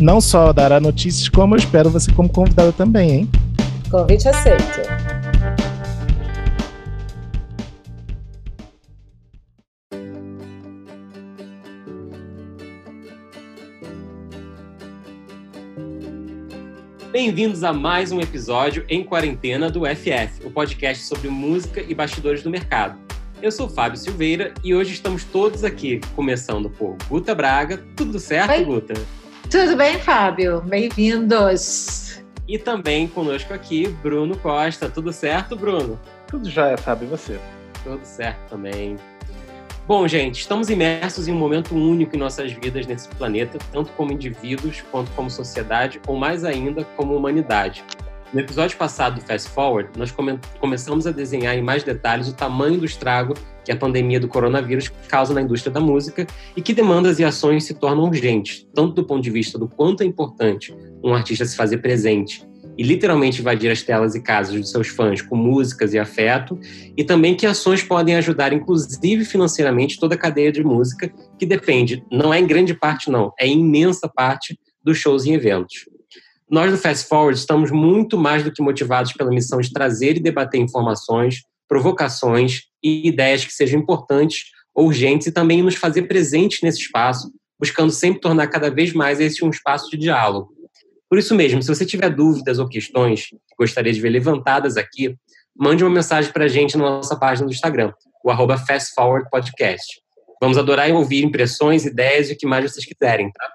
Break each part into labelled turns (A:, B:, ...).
A: Não só dará notícias, como eu espero você como convidada também, hein?
B: Convite aceito.
C: Bem-vindos a mais um episódio em quarentena do FF, o podcast sobre música e bastidores do mercado. Eu sou Fábio Silveira e hoje estamos todos aqui, começando por Guta Braga. Tudo certo, Oi. Guta?
D: Tudo bem, Fábio? Bem-vindos.
C: E também conosco aqui, Bruno Costa. Tudo certo, Bruno?
E: Tudo já, Fábio, e você?
C: Tudo certo também. Bom, gente, estamos imersos em um momento único em nossas vidas nesse planeta, tanto como indivíduos quanto como sociedade, ou mais ainda, como humanidade. No episódio passado do Fast Forward, nós come começamos a desenhar em mais detalhes o tamanho do estrago que a pandemia do coronavírus causa na indústria da música e que demandas e ações se tornam urgentes, tanto do ponto de vista do quanto é importante um artista se fazer presente e literalmente invadir as telas e casas de seus fãs com músicas e afeto, e também que ações podem ajudar, inclusive financeiramente, toda a cadeia de música, que depende, não é em grande parte, não, é em imensa parte dos shows e eventos. Nós do Fast Forward estamos muito mais do que motivados pela missão de trazer e debater informações, provocações e ideias que sejam importantes, urgentes e também nos fazer presentes nesse espaço, buscando sempre tornar cada vez mais esse um espaço de diálogo por isso mesmo, se você tiver dúvidas ou questões que gostaria de ver levantadas aqui, mande uma mensagem para a gente na nossa página do Instagram, o arroba fastforwardpodcast. Vamos adorar ouvir impressões, ideias e o que mais vocês quiserem, tá?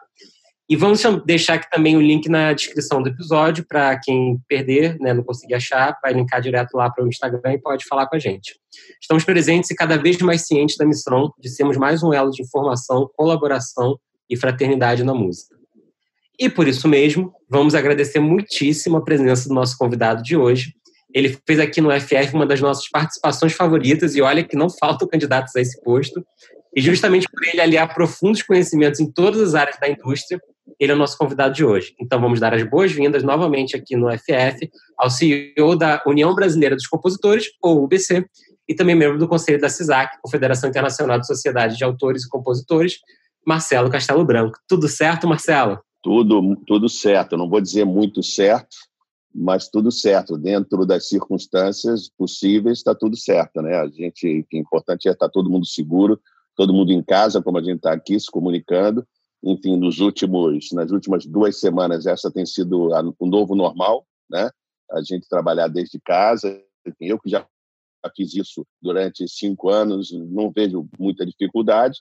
C: E vamos deixar aqui também o link na descrição do episódio para quem perder, né, não conseguir achar, vai linkar direto lá para o Instagram e pode falar com a gente. Estamos presentes e cada vez mais cientes da missão de sermos mais um elo de informação, colaboração e fraternidade na música. E por isso mesmo, vamos agradecer muitíssimo a presença do nosso convidado de hoje. Ele fez aqui no FF uma das nossas participações favoritas, e olha que não faltam candidatos a esse posto. E justamente por ele aliar profundos conhecimentos em todas as áreas da indústria, ele é o nosso convidado de hoje. Então vamos dar as boas-vindas novamente aqui no FF ao CEO da União Brasileira dos Compositores, ou UBC, e também membro do Conselho da CISAC, Confederação Internacional de Sociedades de Autores e Compositores, Marcelo Castelo Branco. Tudo certo, Marcelo?
F: Tudo, tudo certo. não vou dizer muito certo, mas tudo certo. Dentro das circunstâncias possíveis, está tudo certo. Né? A gente, o importante é estar tá todo mundo seguro, todo mundo em casa, como a gente está aqui se comunicando. Enfim, nos últimos, nas últimas duas semanas, essa tem sido o novo normal, né? A gente trabalhar desde casa. Enfim, eu que já fiz isso durante cinco anos, não vejo muita dificuldade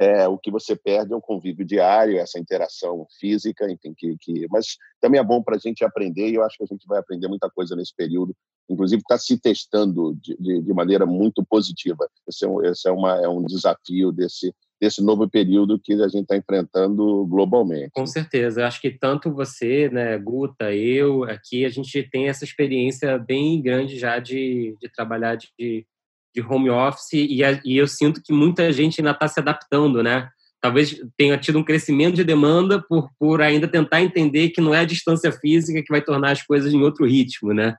F: é, o que você perde é o convívio diário, essa interação física, enfim, que, que... mas também é bom para a gente aprender e eu acho que a gente vai aprender muita coisa nesse período, inclusive está se testando de, de, de, maneira muito positiva. Esse, é um, esse é, uma, é um desafio desse, desse novo período que a gente está enfrentando globalmente.
C: Com certeza, acho que tanto você, né, Guta, eu, aqui, a gente tem essa experiência bem grande já de, de trabalhar de de home office e, e eu sinto que muita gente ainda está se adaptando, né? Talvez tenha tido um crescimento de demanda por, por ainda tentar entender que não é a distância física que vai tornar as coisas em outro ritmo, né?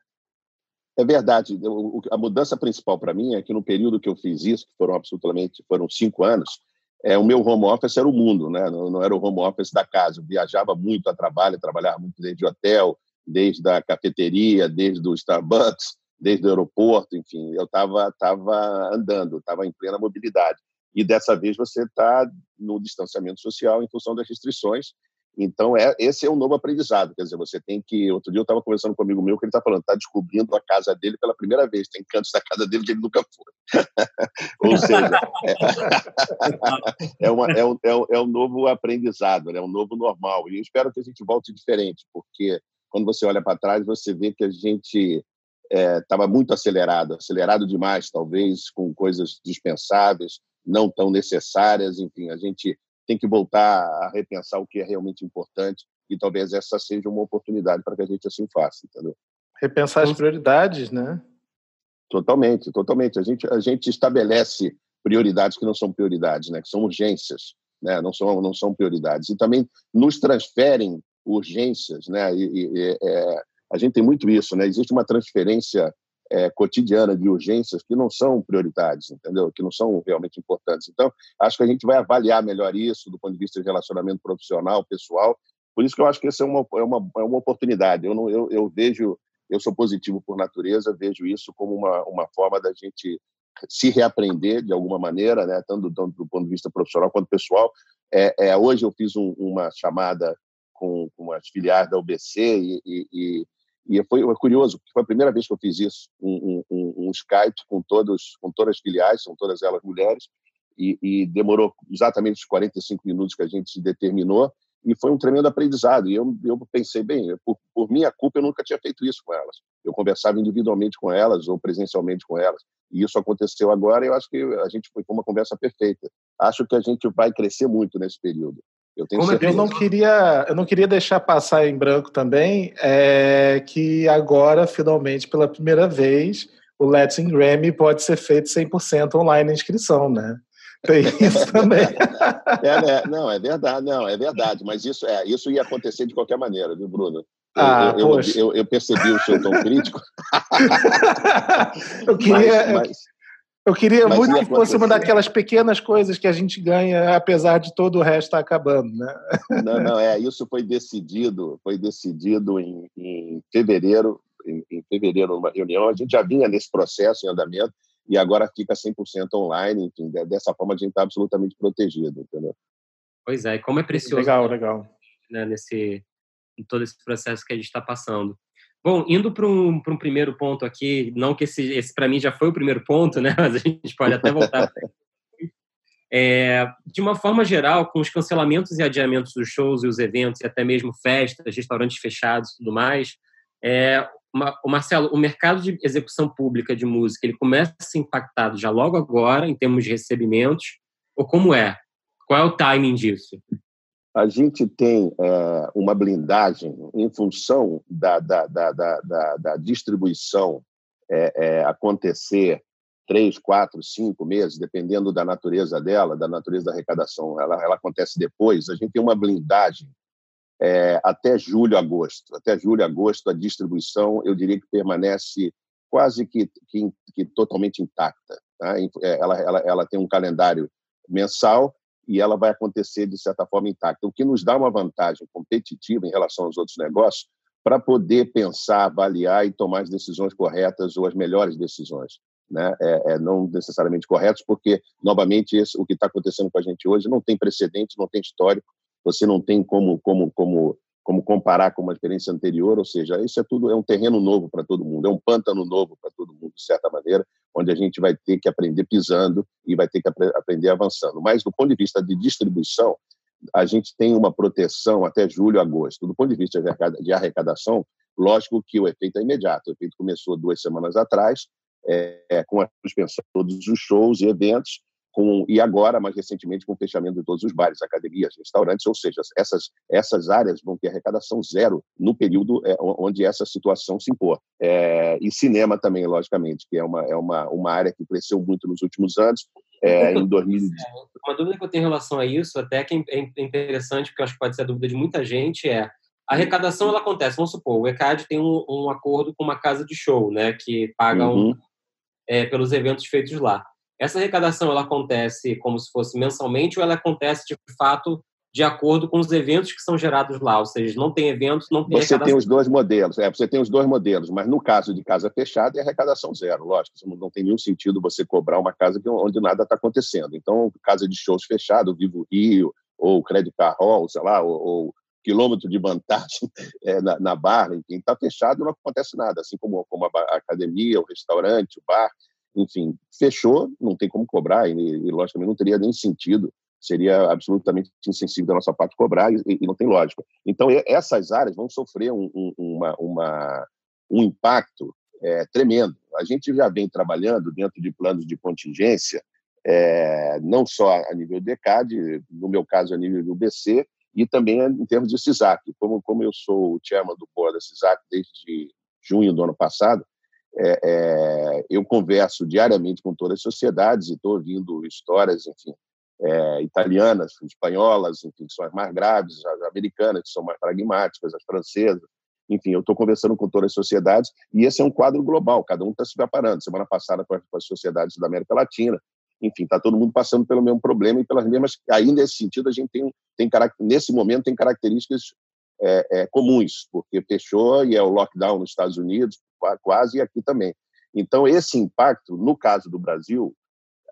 F: É verdade. A mudança principal para mim é que no período que eu fiz isso, que foram absolutamente foram cinco anos, é, o meu home office era o mundo, né? Não, não, era o home office da casa. Eu viajava muito a trabalho, trabalhava muito desde o hotel, desde a cafeteria, desde o Starbucks, desde o aeroporto, enfim, eu estava tava andando, estava em plena mobilidade. E dessa vez você está no distanciamento social em função das restrições. Então, é, esse é um novo aprendizado. Quer dizer, você tem que. Outro dia eu estava conversando com um amigo meu que ele está falando, está descobrindo a casa dele pela primeira vez. Tem cantos da casa dele que ele nunca foi. Ou seja, é, é, uma, é, um, é, um, é um novo aprendizado, é um novo normal. E eu espero que a gente volte diferente, porque quando você olha para trás, você vê que a gente estava é, muito acelerado, acelerado demais, talvez, com coisas dispensáveis, não tão necessárias. Enfim, a gente tem que voltar a repensar o que é realmente importante e talvez essa seja uma oportunidade para que a gente assim faça, entendeu?
A: Repensar as prioridades, né?
F: Totalmente, totalmente. A gente, a gente estabelece prioridades que não são prioridades, né? Que são urgências, né? Não são, não são prioridades. E também nos transferem urgências, né? E, e é, a gente tem muito isso, né? Existe uma transferência é, cotidiana de urgências que não são prioridades, entendeu? Que não são realmente importantes. Então, acho que a gente vai avaliar melhor isso do ponto de vista de relacionamento profissional, pessoal. Por isso que eu acho que essa é uma, é uma, é uma oportunidade. Eu, não, eu, eu vejo, eu sou positivo por natureza, vejo isso como uma, uma forma da gente se reaprender de alguma maneira, né? tanto, tanto do ponto de vista profissional quanto pessoal. É, é hoje eu fiz um, uma chamada com, com as filiais da UBC e, e, e foi, foi curioso, porque foi a primeira vez que eu fiz isso, um, um, um Skype com, todos, com todas as filiais, são todas elas mulheres, e, e, demorou exatamente os 45 minutos que a gente determinou, e foi um tremendo aprendizado. E eu, eu pensei, bem, por, por minha culpa, eu nunca tinha feito isso com elas. Eu conversava individualmente com elas ou presencialmente com elas. E isso aconteceu agora, e eu acho que a gente foi uma conversa perfeita. Acho que a gente vai crescer muito nesse período.
A: Eu, tenho Como certeza. eu não queria, eu não queria deixar passar em branco também é que agora, finalmente, pela primeira vez, o Let's in Grammy pode ser feito 100% online a inscrição, né? Tem isso também.
F: É, né? Não, é verdade, não, é verdade. Mas isso, é, isso ia acontecer de qualquer maneira, viu, Bruno?
A: Eu, ah,
F: eu, eu, eu, percebi o seu tom crítico.
A: eu queria, mas, mas... Eu queria Mas muito que fosse uma daquelas pequenas coisas que a gente ganha, apesar de todo o resto estar acabando, né?
F: Não, não, é, isso foi decidido, foi decidido em, em fevereiro, em, em, fevereiro, numa reunião, a gente já vinha nesse processo em andamento e agora fica 100% online, enfim, dessa forma a gente está absolutamente protegido, entendeu?
C: Pois é, e como é precioso.
A: Legal, legal.
C: Né, nesse, em todo esse processo que a gente está passando. Bom, indo para um, um primeiro ponto aqui, não que esse, esse para mim já foi o primeiro ponto, né? Mas a gente pode até voltar. É, de uma forma geral, com os cancelamentos e adiamentos dos shows e os eventos, e até mesmo festas, restaurantes fechados e tudo mais, é, o Marcelo, o mercado de execução pública de música, ele começa a ser impactado já logo agora, em termos de recebimentos, ou como é? Qual é o timing disso?
F: A gente tem é, uma blindagem em função da, da, da, da, da distribuição é, é, acontecer três, quatro, cinco meses, dependendo da natureza dela, da natureza da arrecadação, ela, ela acontece depois. A gente tem uma blindagem é, até julho, agosto. Até julho, agosto, a distribuição, eu diria que permanece quase que, que, que totalmente intacta. Tá? É, ela, ela, ela tem um calendário mensal e ela vai acontecer de certa forma intacta, o que nos dá uma vantagem competitiva em relação aos outros negócios para poder pensar, avaliar e tomar as decisões corretas ou as melhores decisões. Né? É, é, não necessariamente corretos, porque, novamente, esse, o que está acontecendo com a gente hoje não tem precedente, não tem histórico, você não tem como, como, como como comparar com uma experiência anterior, ou seja, isso é tudo é um terreno novo para todo mundo, é um pântano novo para todo mundo, de certa maneira, onde a gente vai ter que aprender pisando e vai ter que aprender avançando. Mas do ponto de vista de distribuição, a gente tem uma proteção até julho, agosto. Do ponto de vista de arrecadação, lógico que o efeito é imediato. O efeito começou duas semanas atrás, é, com a suspensão de todos os shows e eventos, com, e agora, mais recentemente, com o fechamento de todos os bares, academias, restaurantes, ou seja, essas, essas áreas vão ter arrecadação zero no período é, onde essa situação se impor. É, e cinema também, logicamente, que é uma, é uma, uma área que cresceu muito nos últimos anos. É, em 2000...
C: Uma dúvida que eu tenho em relação a isso, até que é, é interessante, porque eu acho que pode ser a dúvida de muita gente, é a arrecadação ela acontece, vamos supor, o ECAD tem um, um acordo com uma casa de show, né, que paga uhum. um, é, pelos eventos feitos lá. Essa arrecadação ela acontece como se fosse mensalmente ou ela acontece de fato de acordo com os eventos que são gerados lá, ou seja, não tem eventos, não tem
F: Você tem os dois modelos, é, você tem os dois modelos, mas no caso de casa fechada é arrecadação zero, lógico, não tem nenhum sentido você cobrar uma casa onde nada está acontecendo. Então, casa de shows fechado, Vivo Rio, ou Credit Car Hall, sei lá, ou, ou quilômetro de vantagem é, na, na barra, enfim, está fechado não acontece nada, assim como, como a, a academia, o restaurante, o bar, enfim, fechou, não tem como cobrar, e, e logicamente não teria nem sentido, seria absolutamente insensível da nossa parte cobrar, e, e não tem lógica. Então, essas áreas vão sofrer um, um, uma, uma, um impacto é, tremendo. A gente já vem trabalhando dentro de planos de contingência é, não só a nível do ECAD, no meu caso a nível do BC, e também em termos de CISAC. Como, como eu sou o chairman do board da CISAC desde junho do ano passado, é, é, eu converso diariamente com todas as sociedades e estou ouvindo histórias, enfim, é, italianas, espanholas, enfim, que são as mais graves, as americanas, que são mais pragmáticas, as francesas. Enfim, eu estou conversando com todas as sociedades e esse é um quadro global, cada um está se preparando. Semana passada com as sociedades da América Latina, enfim, está todo mundo passando pelo mesmo problema e pelas mesmas. Aí, nesse sentido, a gente tem, tem nesse momento, tem características é, é, comuns, porque fechou e é o lockdown nos Estados Unidos, quase, e aqui também. Então, esse impacto, no caso do Brasil,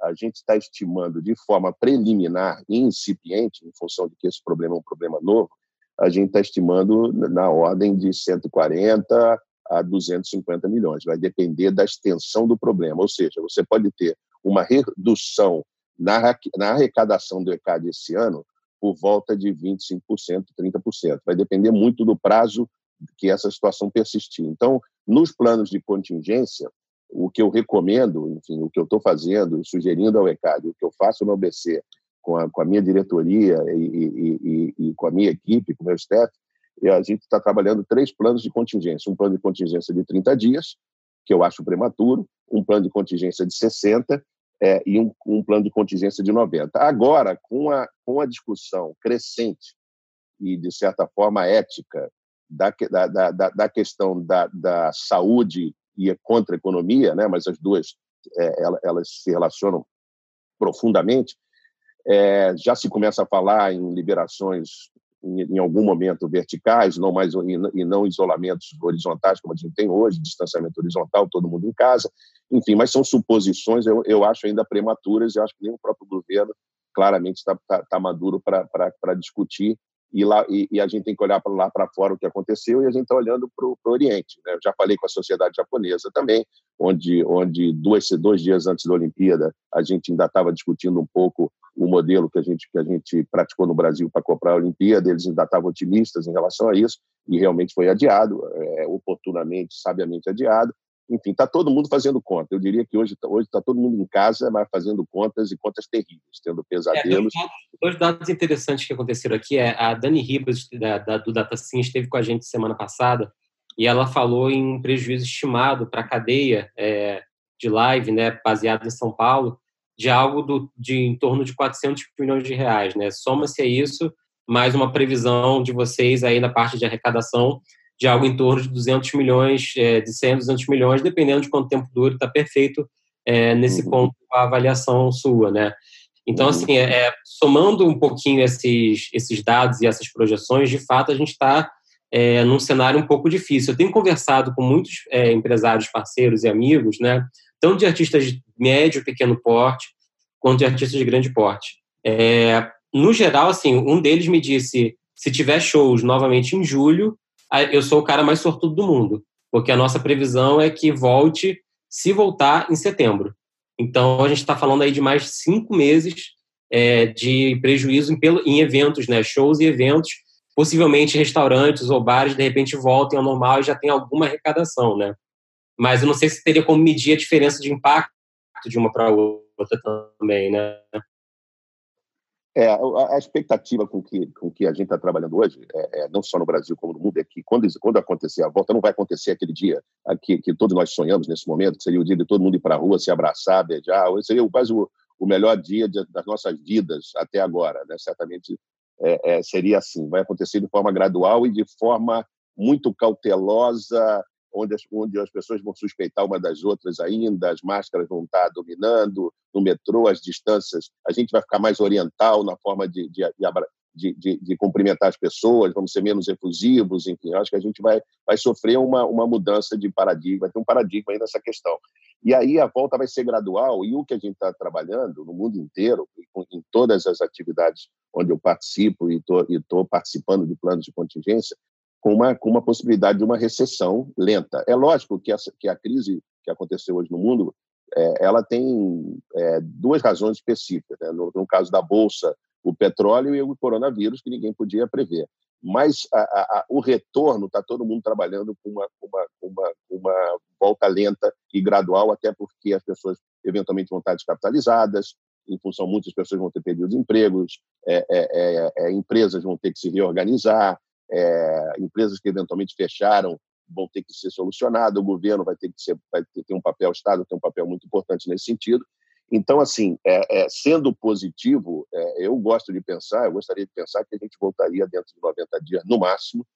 F: a gente está estimando de forma preliminar e incipiente, em função de que esse problema é um problema novo, a gente está estimando na ordem de 140 a 250 milhões. Vai depender da extensão do problema. Ou seja, você pode ter uma redução na, na arrecadação do ECAD esse ano por volta de 25%, 30%. Vai depender muito do prazo que essa situação persistir. Então, nos planos de contingência, o que eu recomendo, enfim, o que eu estou fazendo, sugerindo ao ECAD, o que eu faço no ABC com a, com a minha diretoria e, e, e, e, com a minha equipe, com o meu staff, é a gente está trabalhando três planos de contingência. Um plano de contingência de 30 dias, que eu acho prematuro, um plano de contingência de 60 é, e um, um, plano de contingência de 90. Agora, com a, com a discussão crescente e, de certa forma, ética da, da, da, da questão da, da saúde e contra economia, né? mas as duas é, elas se relacionam profundamente, é, já se começa a falar em liberações em, algum momento verticais, não mais e não isolamentos horizontais como a gente tem hoje, distanciamento horizontal, todo mundo em casa, enfim, mas são suposições, eu, eu acho ainda prematuras, e acho que nem o próprio governo claramente está tá, tá maduro para discutir e, lá, e, e, a gente tem que olhar para lá para fora o que aconteceu e a gente está olhando para o Oriente. Né? Eu já falei com a sociedade japonesa também, onde, onde dois, dois dias antes da Olimpíada a gente ainda estava discutindo um pouco o modelo que a gente, que a gente praticou no Brasil para comprar a Olimpíada, eles ainda estavam otimistas em relação a isso e realmente foi adiado, é, oportunamente, sabiamente adiado, enfim, está todo mundo fazendo conta. Eu diria que hoje está hoje tá todo mundo em casa, mas fazendo contas e contas terríveis, tendo pesadelos. É,
C: dois, dados, interessantes que aconteceram aqui é a Dani Ribas, da, da, do DataSim, esteve com a gente semana passada e ela falou em um prejuízo estimado para a cadeia é, de live, né, baseado em São Paulo, de algo do, de em torno de 400 milhões de reais. Né? Soma-se a isso mais uma previsão de vocês aí na parte de arrecadação de algo em torno de 200 milhões, é, de 100 a 200 milhões, dependendo de quanto tempo dure, está perfeito é, nesse uhum. ponto a avaliação sua, né? Então, uhum. assim, é, é, somando um pouquinho esses, esses dados e essas projeções, de fato, a gente está é, num cenário um pouco difícil. Eu tenho conversado com muitos é, empresários, parceiros e amigos, né? Tanto de artistas de médio, pequeno porte, quanto de artistas de grande porte. É, no geral, assim, um deles me disse, se tiver shows novamente em julho, eu sou o cara mais sortudo do mundo, porque a nossa previsão é que volte, se voltar, em setembro. Então, a gente está falando aí de mais cinco meses é, de prejuízo em, em, eventos, né? shows e eventos, possivelmente restaurantes ou bares, de repente, voltem ao normal e já tem alguma arrecadação, né? Mas eu não sei se teria como medir a diferença de impacto de uma para outra também, né?
F: É, a, a, expectativa com que, com que a gente está trabalhando hoje, é, é, não só no Brasil como no mundo, é que quando, quando acontecer a volta, não vai acontecer aquele dia que, que todos nós sonhamos nesse momento, que seria o dia de todo mundo ir para a rua, se abraçar, beijar, seria quase o, o melhor dia de, das nossas vidas até agora. Né? Certamente é, é, seria assim, vai acontecer de forma gradual e de forma muito cautelosa, onde as, onde as pessoas vão suspeitar uma das outras ainda, as máscaras vão estar dominando, no metrô, as distâncias, a gente vai ficar mais oriental na forma de, de, de, de, de cumprimentar as pessoas, vamos ser menos efusivos, enfim, acho que a gente vai, vai sofrer uma, uma mudança de paradigma, ter um paradigma aí nessa questão. E aí a volta vai ser gradual, e o que a gente está trabalhando no mundo inteiro, em todas as atividades onde eu participo e estou participando de planos de contingência, com uma, com uma possibilidade de uma recessão lenta. É lógico que, essa, que a crise que aconteceu hoje no mundo é, ela tem é, duas razões específicas. Né? No, no, caso da Bolsa, o petróleo e o coronavírus, que ninguém podia prever. Mas a, a, o retorno, está todo mundo trabalhando com uma, uma, uma, uma volta lenta e gradual, até porque as pessoas eventualmente vão estar descapitalizadas, em função muitas pessoas vão ter perdido os empregos, é, é, é, empresas vão ter que se reorganizar, empresas que eventualmente fecharam vão ter que ser solucionadas, o governo vai ter que ser, vai ter um papel, o Estado tem um papel muito importante nesse sentido. Então, assim, é, é, sendo positivo, é, eu gosto de pensar, eu gostaria de pensar que a gente voltaria dentro de 90 dias, no máximo,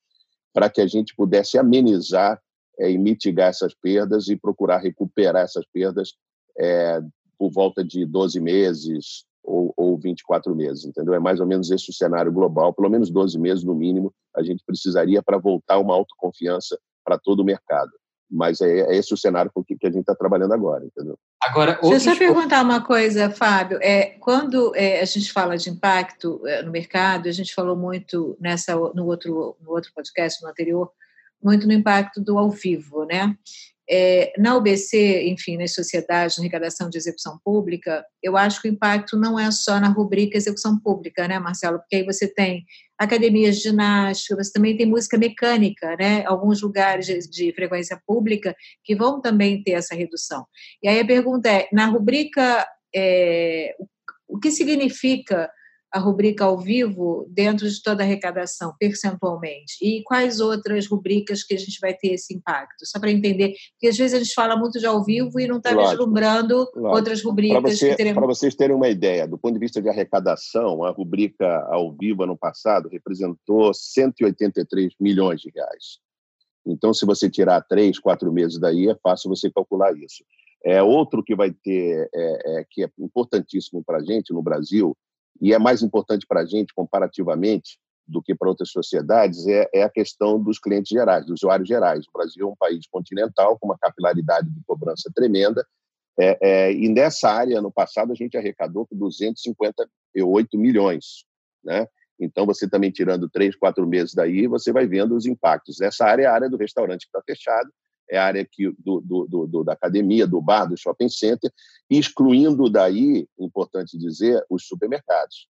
F: para que a gente pudesse amenizar é, e mitigar essas perdas e procurar recuperar essas perdas é, por volta de 12 meses ou, ou 24 meses, entendeu? É mais ou menos esse o cenário global, pelo menos 12 meses no mínimo, a gente precisaria para voltar uma autoconfiança para todo o mercado. Mas é, é esse o cenário com que, que a gente está trabalhando agora, entendeu?
D: Agora, Deixa eu só perguntar uma coisa, Fábio. É, quando é, a gente fala de impacto é, no mercado, a gente falou muito nessa, no, outro, no outro podcast, no anterior, muito no impacto do ao vivo, né? É, na UBC, enfim, nas sociedades, na arrecadação de execução pública, eu acho que o impacto não é só na rubrica execução pública, né, Marcelo? Porque aí você tem academias de ginástica, você também tem música mecânica, né? Alguns lugares de, de frequência pública que vão também ter essa redução. E aí a pergunta é, na rubrica, é, o que significa a rubrica ao vivo dentro de toda a arrecadação, percentualmente? E quais outras rubricas que a gente vai ter esse impacto? Só para entender, porque às vezes a gente fala muito de ao vivo e não está vislumbrando outras rubricas. Para
F: você, teremos... vocês terem uma ideia, do ponto de vista de arrecadação, a rubrica ao vivo ano passado representou 183 milhões de reais. Então, se você tirar três, quatro meses daí, é fácil você calcular isso. É outro que vai ter, é, é que é importantíssimo para a gente no Brasil, e é mais importante para a gente, comparativamente, do que para outras sociedades, é, é, a questão dos clientes gerais, dos usuários gerais. O Brasil é um país continental, com uma capilaridade de cobrança tremenda, é, é, e nessa área, no passado, a gente arrecadou 258 milhões. Né? Então, você também tirando três, quatro meses daí, você vai vendo os impactos. Essa área é a área do restaurante que está fechado, é a área que, do, do, do, da academia, do bar, do shopping center, excluindo daí, importante dizer, os supermercados.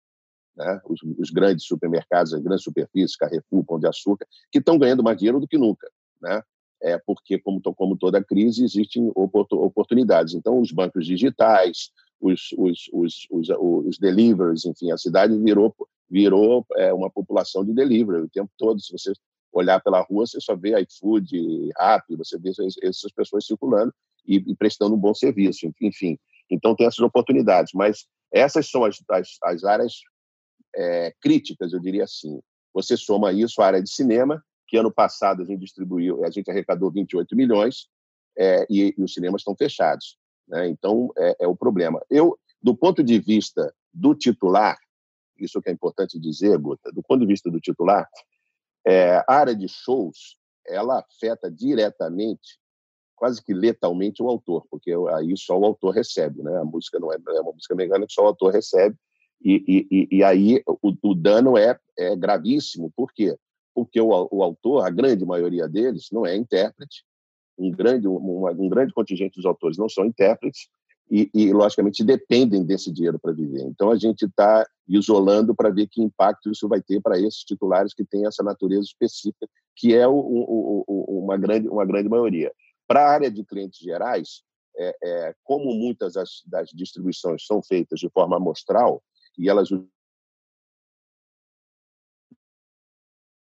F: Né? Os, os, grandes supermercados, as grandes superfícies, Carrefour, Pão de Açúcar, que estão ganhando mais dinheiro do que nunca. Né? É porque, como, como toda crise, existem oportunidades. Então, os bancos digitais, os, os, os, os, os deliveries, enfim, a cidade virou, virou é, uma população de delivery o tempo todo. Se você olhar pela rua, você só vê iFood, Rappi, você vê essas pessoas circulando e, e, prestando um bom serviço, enfim. Então, tem essas oportunidades, mas essas são as, as, as áreas é, críticas, eu diria assim. Você soma isso à área de cinema, que ano passado a gente distribuiu, a gente arrecadou 28 milhões é, e, e, os cinemas estão fechados. Né? Então, é, é o problema. Eu, do ponto de vista do titular, isso que é importante dizer, Guta, do ponto de vista do titular, é, a área de shows ela afeta diretamente, quase que letalmente, o autor, porque aí só o autor recebe, né? A música não é, é uma música mecânica, só o autor recebe, e, e, e aí o, o, dano é, é gravíssimo. Por quê? Porque o, o autor, a grande maioria deles, não é intérprete, um grande, um, um grande contingente dos autores não são intérpretes, e, e, logicamente, dependem desse dinheiro para viver. Então, a gente está isolando para ver que impacto isso vai ter para esses titulares que têm essa natureza específica, que é o, o, o, uma, grande, uma grande maioria. Para a área de clientes gerais, é, é, como muitas das, das distribuições são feitas de forma amostral, e elas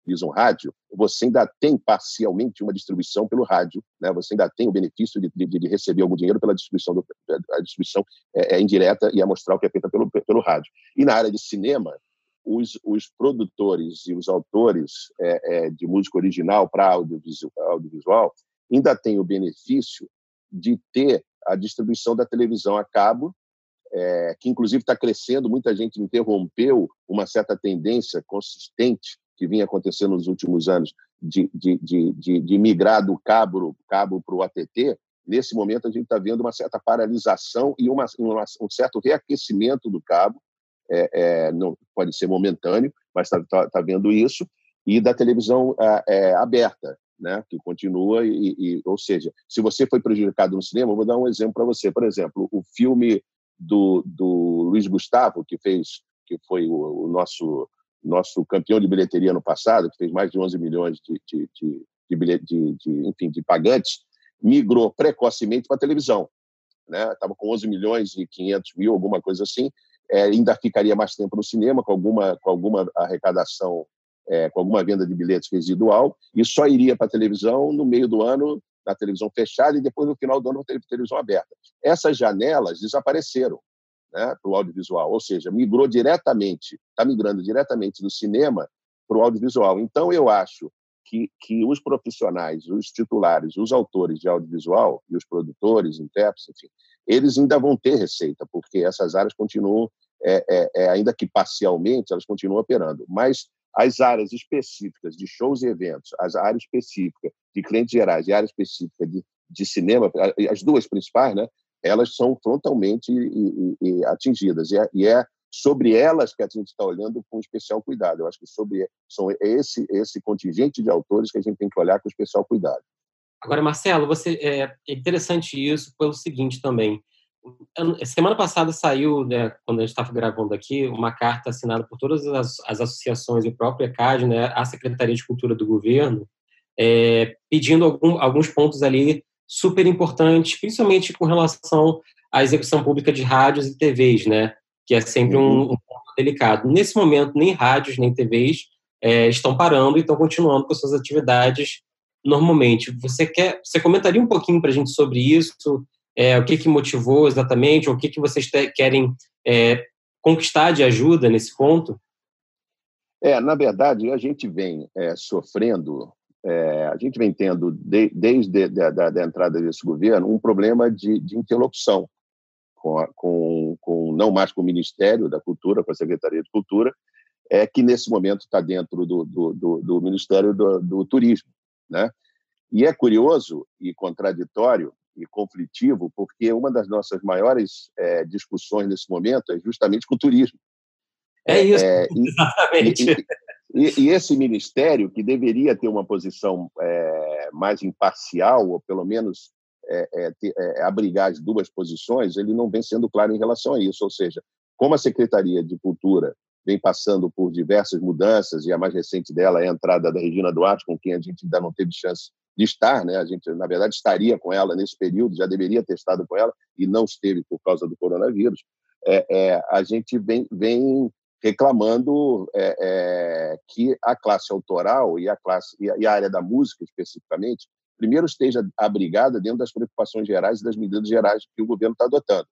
F: utilizam rádio, você ainda tem parcialmente uma distribuição pelo rádio, né? você ainda tem o benefício de, de, de receber algum dinheiro pela distribuição, do, a distribuição é, é, indireta e amostral que é feita pelo, pelo rádio. E na área de cinema, os, os produtores e os autores é, é, de música original para audiovisual, audiovisual ainda têm o benefício de ter a distribuição da televisão a cabo, é, que inclusive está crescendo, muita gente interrompeu uma certa tendência consistente que vinha acontecendo nos últimos anos de, de, de, de, de migrar do cabo cabo para o ATT, nesse momento a gente está vendo uma certa paralisação e uma, uma, um certo reaquecimento do cabo, é, é, não pode ser momentâneo, mas está tá, tá vendo isso, e da televisão é, aberta, né, que continua, e, e, ou seja, se você foi prejudicado no cinema, vou dar um exemplo para você. Por exemplo, o filme do, do Luiz Gustavo, que fez, que foi o, o nosso nosso campeão de bilheteria no passado, que fez mais de 11 milhões de, de, de, de, bilhete, de, de, enfim, de pagantes, migrou precocemente para a televisão. né? Estava com 11 milhões e 500 mil, alguma coisa assim. É, ainda ficaria mais tempo no cinema com alguma com alguma arrecadação, é, com alguma venda de bilhetes residual e só iria para a televisão no meio do ano na televisão fechada e depois no final do ano na televisão aberta. Essas janelas desapareceram né, para o audiovisual, ou seja, migrou diretamente, está migrando diretamente do cinema para o audiovisual. Então, eu acho que, que os profissionais, os titulares, os autores de audiovisual e os produtores, intérpretes, enfim, eles ainda vão ter receita, porque essas áreas continuam, é, é, é, ainda que parcialmente, elas continuam operando. Mas as áreas específicas de shows e eventos, as áreas específicas de clientes gerais e a área específica de, de cinema, as duas principais, né, elas são frontalmente e, e, e atingidas. É, e é, sobre elas que a gente está olhando com especial cuidado. Eu acho que sobre são esse, esse contingente de autores que a gente tem que olhar com especial cuidado.
C: Agora, Marcelo, você é interessante isso pelo seguinte também. Semana passada saiu, né, quando a gente estava gravando aqui, uma carta assinada por todas as, as associações e o próprio ECAD, né, à Secretaria de Cultura do Governo, é, pedindo algum, alguns pontos ali super importantes, principalmente com relação à execução pública de rádios e TVs, né? Que é sempre um, uhum. um ponto delicado. Nesse momento, nem rádios nem TVs é, estão parando e estão continuando com suas atividades normalmente. Você quer, você comentaria um pouquinho para a gente sobre isso? É, o que que motivou exatamente? O que que vocês te, querem é, conquistar de ajuda nesse ponto?
F: É, na verdade, a gente vem é, sofrendo é, a gente vem tendo, de, desde a da, da, entrada desse governo, um problema de, de interlocução com, a, com, com, não mais com o Ministério da Cultura, com a Secretaria de Cultura, é que nesse momento está dentro do, do, do, do Ministério do, do, Turismo. Né? E é curioso e contraditório e conflitivo, porque uma das nossas maiores é, discussões nesse momento é justamente com o turismo.
C: É isso, é, exatamente.
F: E, e, e, esse ministério, que deveria ter uma posição é, mais imparcial, ou pelo menos é, é, é, abrigar as duas posições, ele não vem sendo claro em relação a isso. Ou seja, como a Secretaria de Cultura vem passando por diversas mudanças, e a mais recente dela é a entrada da Regina Duarte, com quem a gente ainda não teve chance de estar, né? A gente, na verdade, estaria com ela nesse período, já deveria ter estado com ela, e não esteve por causa do coronavírus. É, é, a gente vem, vem reclamando é, é, que a classe autoral e a classe e a área da música especificamente primeiro esteja abrigada dentro das preocupações gerais e das medidas gerais que o governo está adotando.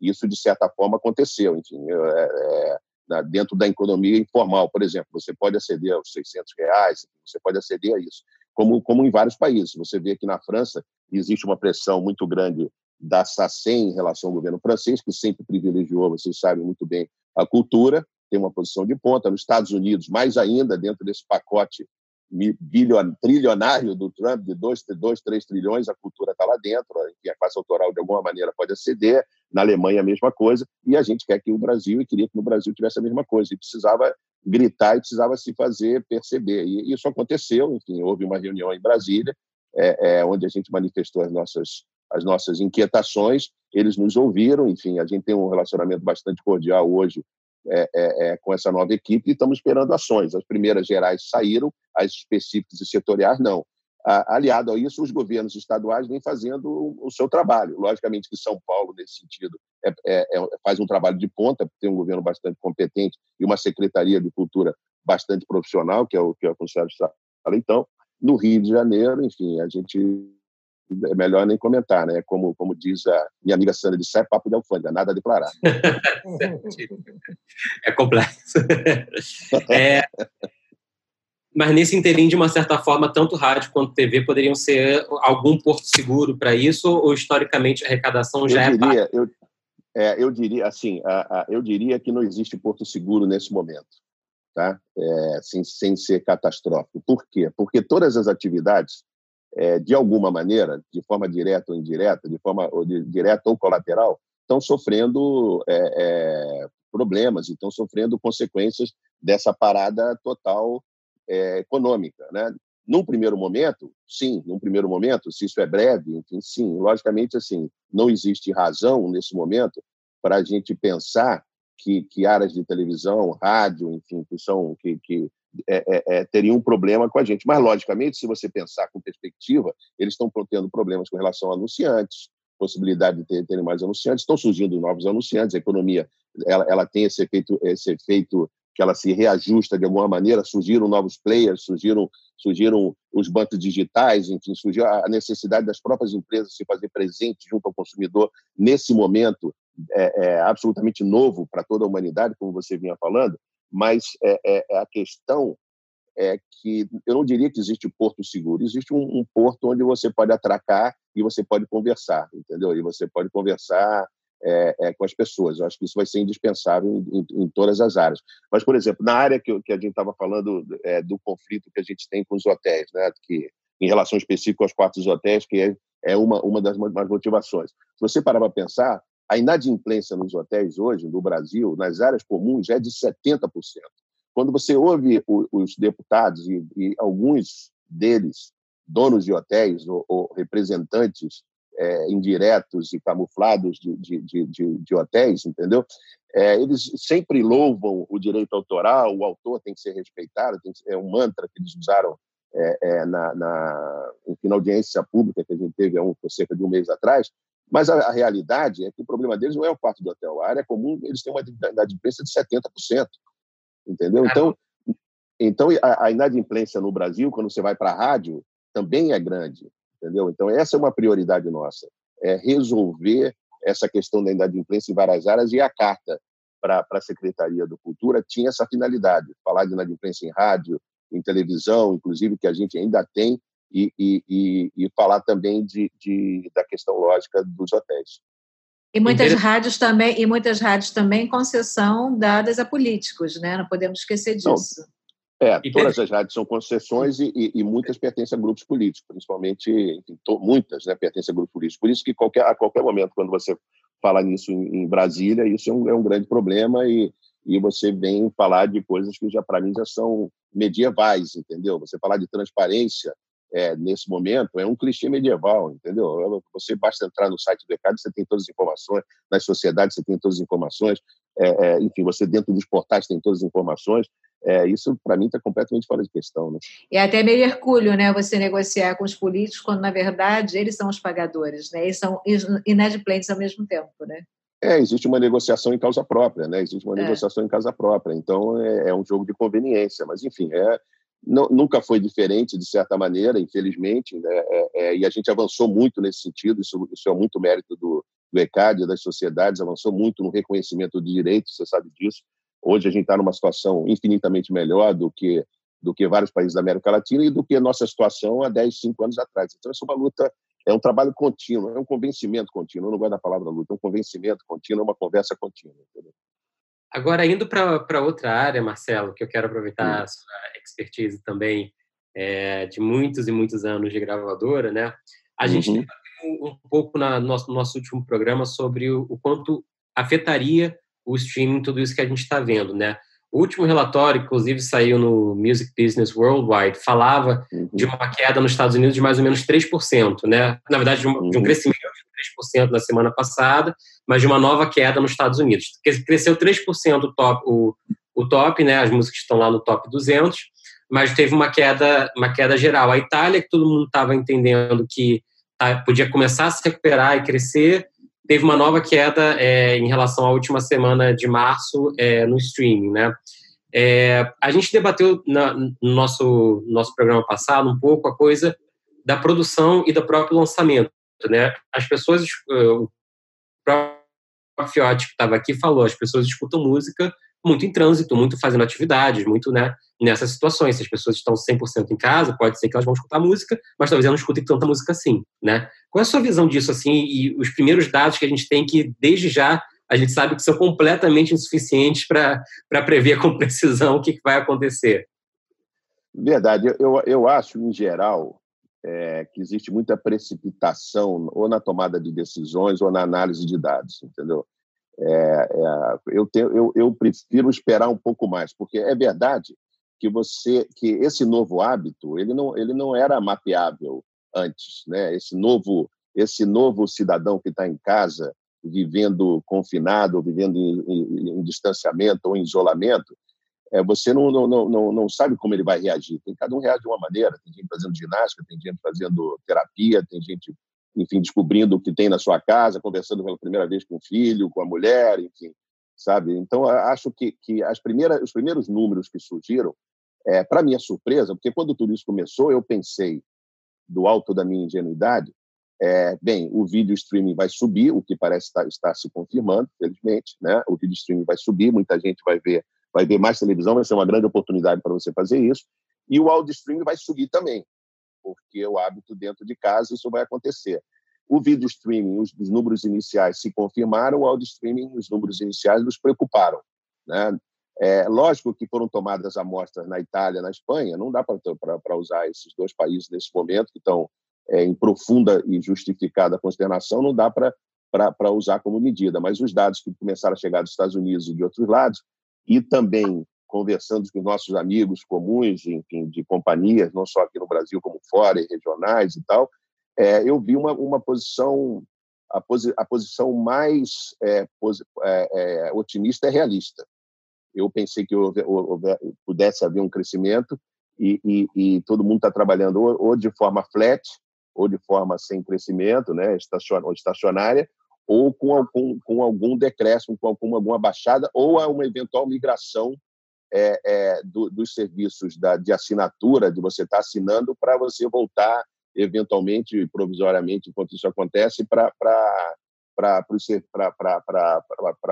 F: Isso de certa forma aconteceu, enfim, é, é dentro da economia informal, por exemplo, você pode aceder aos 600 reais, você pode aceder a isso, como como em vários países. Você vê que na França existe uma pressão muito grande da SACEM em relação ao governo francês, que sempre privilegiou, vocês sabem muito bem, a cultura, tem uma posição de ponta. Nos Estados Unidos, mais ainda, dentro desse pacote trilionário do Trump, de 2, 3 trilhões, a cultura está lá dentro, enfim, a classe autoral, de alguma maneira, pode aceder. Na Alemanha, a mesma coisa. E a gente quer que o Brasil, e queria que no Brasil tivesse a mesma coisa. E precisava gritar e precisava se fazer perceber. E isso aconteceu, enfim, houve uma reunião em Brasília, é, é, onde a gente manifestou as nossas, as nossas inquietações, eles nos ouviram, enfim, a gente tem um relacionamento bastante cordial hoje é, é, é, com essa nova equipe e estamos esperando ações. As primeiras gerais saíram, as específicas e setoriais não. aliado a isso, os governos estaduais vêm fazendo o, seu trabalho. Logicamente que São Paulo, nesse sentido, é, é, faz um trabalho de ponta, tem um governo bastante competente e uma secretaria de cultura bastante profissional, que é o que o Conselho de Então, no Rio de Janeiro, enfim, a gente é melhor nem comentar, né? Como, como diz a minha amiga Sandra, de é papo de alfândega, nada a declarar.
C: é complexo. É, mas nesse interim, de uma certa forma, tanto rádio quanto TV poderiam ser algum porto seguro para isso, ou historicamente a arrecadação já
F: eu
C: é
F: diria, eu, é, eu diria assim, a, a, eu diria que não existe porto seguro nesse momento, tá? É, sem, sem ser catastrófico. Por quê? Porque todas as atividades é, de alguma maneira, de forma direta ou indireta, de forma ou de, direta ou colateral, estão sofrendo é, é, problemas, estão sofrendo consequências dessa parada total é, econômica, né? Num primeiro momento, sim, num primeiro momento, se isso é breve, enfim, sim, logicamente, assim, não existe razão nesse momento para a gente pensar que, que áreas de televisão, rádio, enfim, que são que, que é, é, é, teriam um problema com a gente. Mas, logicamente, se você pensar com perspectiva, eles estão tendo problemas com relação a anunciantes, possibilidade de ter, terem mais anunciantes. Estão surgindo novos anunciantes. A economia ela, ela tem esse efeito, esse efeito que ela se reajusta de alguma maneira. Surgiram novos players, surgiram, surgiram os bancos digitais, enfim, surgiu a necessidade das próprias empresas se fazer presente junto ao consumidor nesse momento é, é absolutamente novo para toda a humanidade, como você vinha falando. Mas é, é, é a questão é que eu não diria que existe porto seguro, existe um, um, porto onde você pode atracar e você pode conversar, entendeu? E você pode conversar é, é, com as pessoas. Eu acho que isso vai ser indispensável em, em, em todas as áreas. Mas, por exemplo, na área que, que a gente estava falando é, do conflito que a gente tem com os hotéis, né? Que em relação específica aos quartos dos hotéis, que é, é uma, uma das motivações. Se você parar para pensar, a inadimplência nos hotéis hoje, no Brasil, nas áreas comuns, é de 70%. Quando você ouve os deputados e, e alguns deles, donos de hotéis ou, ou representantes é, indiretos e camuflados de, de, de, de hotéis, entendeu? É, eles sempre louvam o direito autoral, o autor tem que ser respeitado, que ser, é um mantra que eles usaram é, é, na, na, na audiência pública que a gente teve há um, cerca de um mês atrás, mas a, a, realidade é que o problema deles não é o quarto do hotel. A área comum, eles têm uma inadimplência de 70% entendeu? Então, então a, a inadimplência no Brasil, quando você vai para a rádio, também é grande, entendeu? Então, essa é uma prioridade nossa, é resolver essa questão da inadimplência em várias áreas e a carta para a Secretaria do Cultura tinha essa finalidade, falar de inadimplência em rádio, em televisão, inclusive, que a gente ainda tem, e, e, e, e falar também de, de, da questão lógica dos hotéis.
D: E muitas rádios também, e muitas rádios também concessão dadas a políticos, né? Não podemos esquecer disso.
F: Não. É, todas as rádios são concessões e, e, e, muitas pertencem a grupos políticos, principalmente, enfim, to, muitas né, pertencem a grupos políticos. Por isso que qualquer, a qualquer momento, quando você fala nisso em, em Brasília, isso é um, é um, grande problema e, e você vem falar de coisas que já para mim já são medievais, entendeu? Você falar de transparência, é, nesse momento é um clichê medieval, entendeu? Você basta entrar no site do ECAD, você tem todas as informações, nas sociedades você tem todas as informações, é, é, enfim, você dentro dos portais tem todas as informações. É, isso, para mim, está completamente fora de questão. Né?
D: E até meio hercúleo, né? Você negociar com os políticos quando, na verdade, eles são os pagadores, né? Eles são inadimplentes ao mesmo tempo, né?
F: É, existe uma negociação em causa própria, né? Existe uma é. negociação em causa própria. Então, é, é, um jogo de conveniência. Mas, enfim, é, não, nunca foi diferente, de certa maneira, infelizmente, né? é, é, e a gente avançou muito nesse sentido, isso, isso é muito mérito do, do ECAD, das sociedades, avançou muito no reconhecimento de direitos, você sabe disso. Hoje a gente está numa situação infinitamente melhor do que do que vários países da América Latina e do que a nossa situação há 10, 5 anos atrás. Então, essa é uma luta, é um trabalho contínuo, é um convencimento contínuo. Eu não gosto da palavra luta, é um convencimento contínuo, é uma conversa contínua. Entendeu?
C: Agora, indo para outra área, Marcelo, que eu quero aproveitar a sua expertise também é, de muitos e muitos anos de gravadora, né? A uhum. gente um, um pouco na, no nosso, no nosso último programa sobre o, o, quanto afetaria o streaming tudo isso que a gente está vendo, né? O último relatório, inclusive, saiu no Music Business Worldwide, falava uhum. de uma queda nos Estados Unidos de mais ou menos 3%, né? Na verdade, de um, uhum. de um crescimento de 3% na semana passada, mas de uma nova queda nos Estados Unidos. Cresceu 3% o top, o, o top, né? As músicas estão lá no top 200, mas teve uma queda, uma queda geral. A Itália, que todo mundo estava entendendo que tá, podia começar a se recuperar e crescer, teve uma nova queda é, em relação à última semana de março é, no streaming, né? É, a gente debateu na, no nosso, nosso programa passado um pouco a coisa da produção e do próprio lançamento, né? As pessoas, o próprio Fiotti que estava aqui falou, as pessoas escutam música muito em trânsito, muito fazendo atividades, muito né, nessas situações. Se as pessoas estão 100% em casa, pode ser que elas vão escutar música, mas talvez elas não escutem tanta música assim, né? Qual é a sua visão disso, assim, e os primeiros dados que a gente tem que, desde já, a gente sabe que são completamente insuficientes para prever com precisão o que, que vai acontecer?
F: Verdade. Eu, eu acho, em geral, é, que existe muita precipitação ou na tomada de decisões ou na análise de dados, entendeu? É, é, eu, eu, eu prefiro esperar um pouco mais, porque é verdade que você que esse novo hábito ele não ele não era mapeável antes, né? Esse novo esse novo cidadão que está em casa vivendo confinado, vivendo em, em, em, distanciamento ou em isolamento, é, você não, não, não, não sabe como ele vai reagir. Tem cada um reage de uma maneira. Tem gente fazendo ginástica, tem gente fazendo terapia, tem gente enfim, descobrindo o que tem na sua casa, conversando pela primeira vez com o filho, com a mulher, enfim, sabe? Então, acho que, que as primeiras, os primeiros números que surgiram, é, para minha surpresa, porque quando tudo isso começou, eu pensei, do alto da minha ingenuidade, é, bem, o vídeo streaming vai subir, o que parece estar, estar, se confirmando, felizmente, né? O vídeo streaming vai subir, muita gente vai ver, vai ver mais televisão, vai ser uma grande oportunidade para você fazer isso. E o áudio streaming vai subir também, porque o hábito dentro de casa isso vai acontecer. O vídeo streaming, os, os números iniciais se confirmaram, o áudio streaming, os números iniciais nos preocuparam, né? É, lógico que foram tomadas amostras na Itália, na Espanha, não dá para usar esses dois países nesse momento que estão é, em profunda e justificada consternação, não dá para usar como medida. Mas os dados que começaram a chegar dos Estados Unidos e de outros lados, e também conversando com nossos amigos comuns, enfim, de companhias, não só aqui no Brasil, como fora, e regionais e tal, é, eu vi uma, uma posição, a, posi, a posição mais é, posi, é, é otimista é realista. Eu pensei que houve, houve, pudesse haver um crescimento e, e, e todo mundo está trabalhando ou, ou de forma flat, ou de forma sem crescimento, né, estacionária, ou com algum, com algum decréscimo, com alguma, alguma baixada, ou a uma eventual migração é, é, do, dos serviços da, de assinatura, de você estar tá assinando, para você voltar, eventualmente, provisoriamente, enquanto isso acontece, para para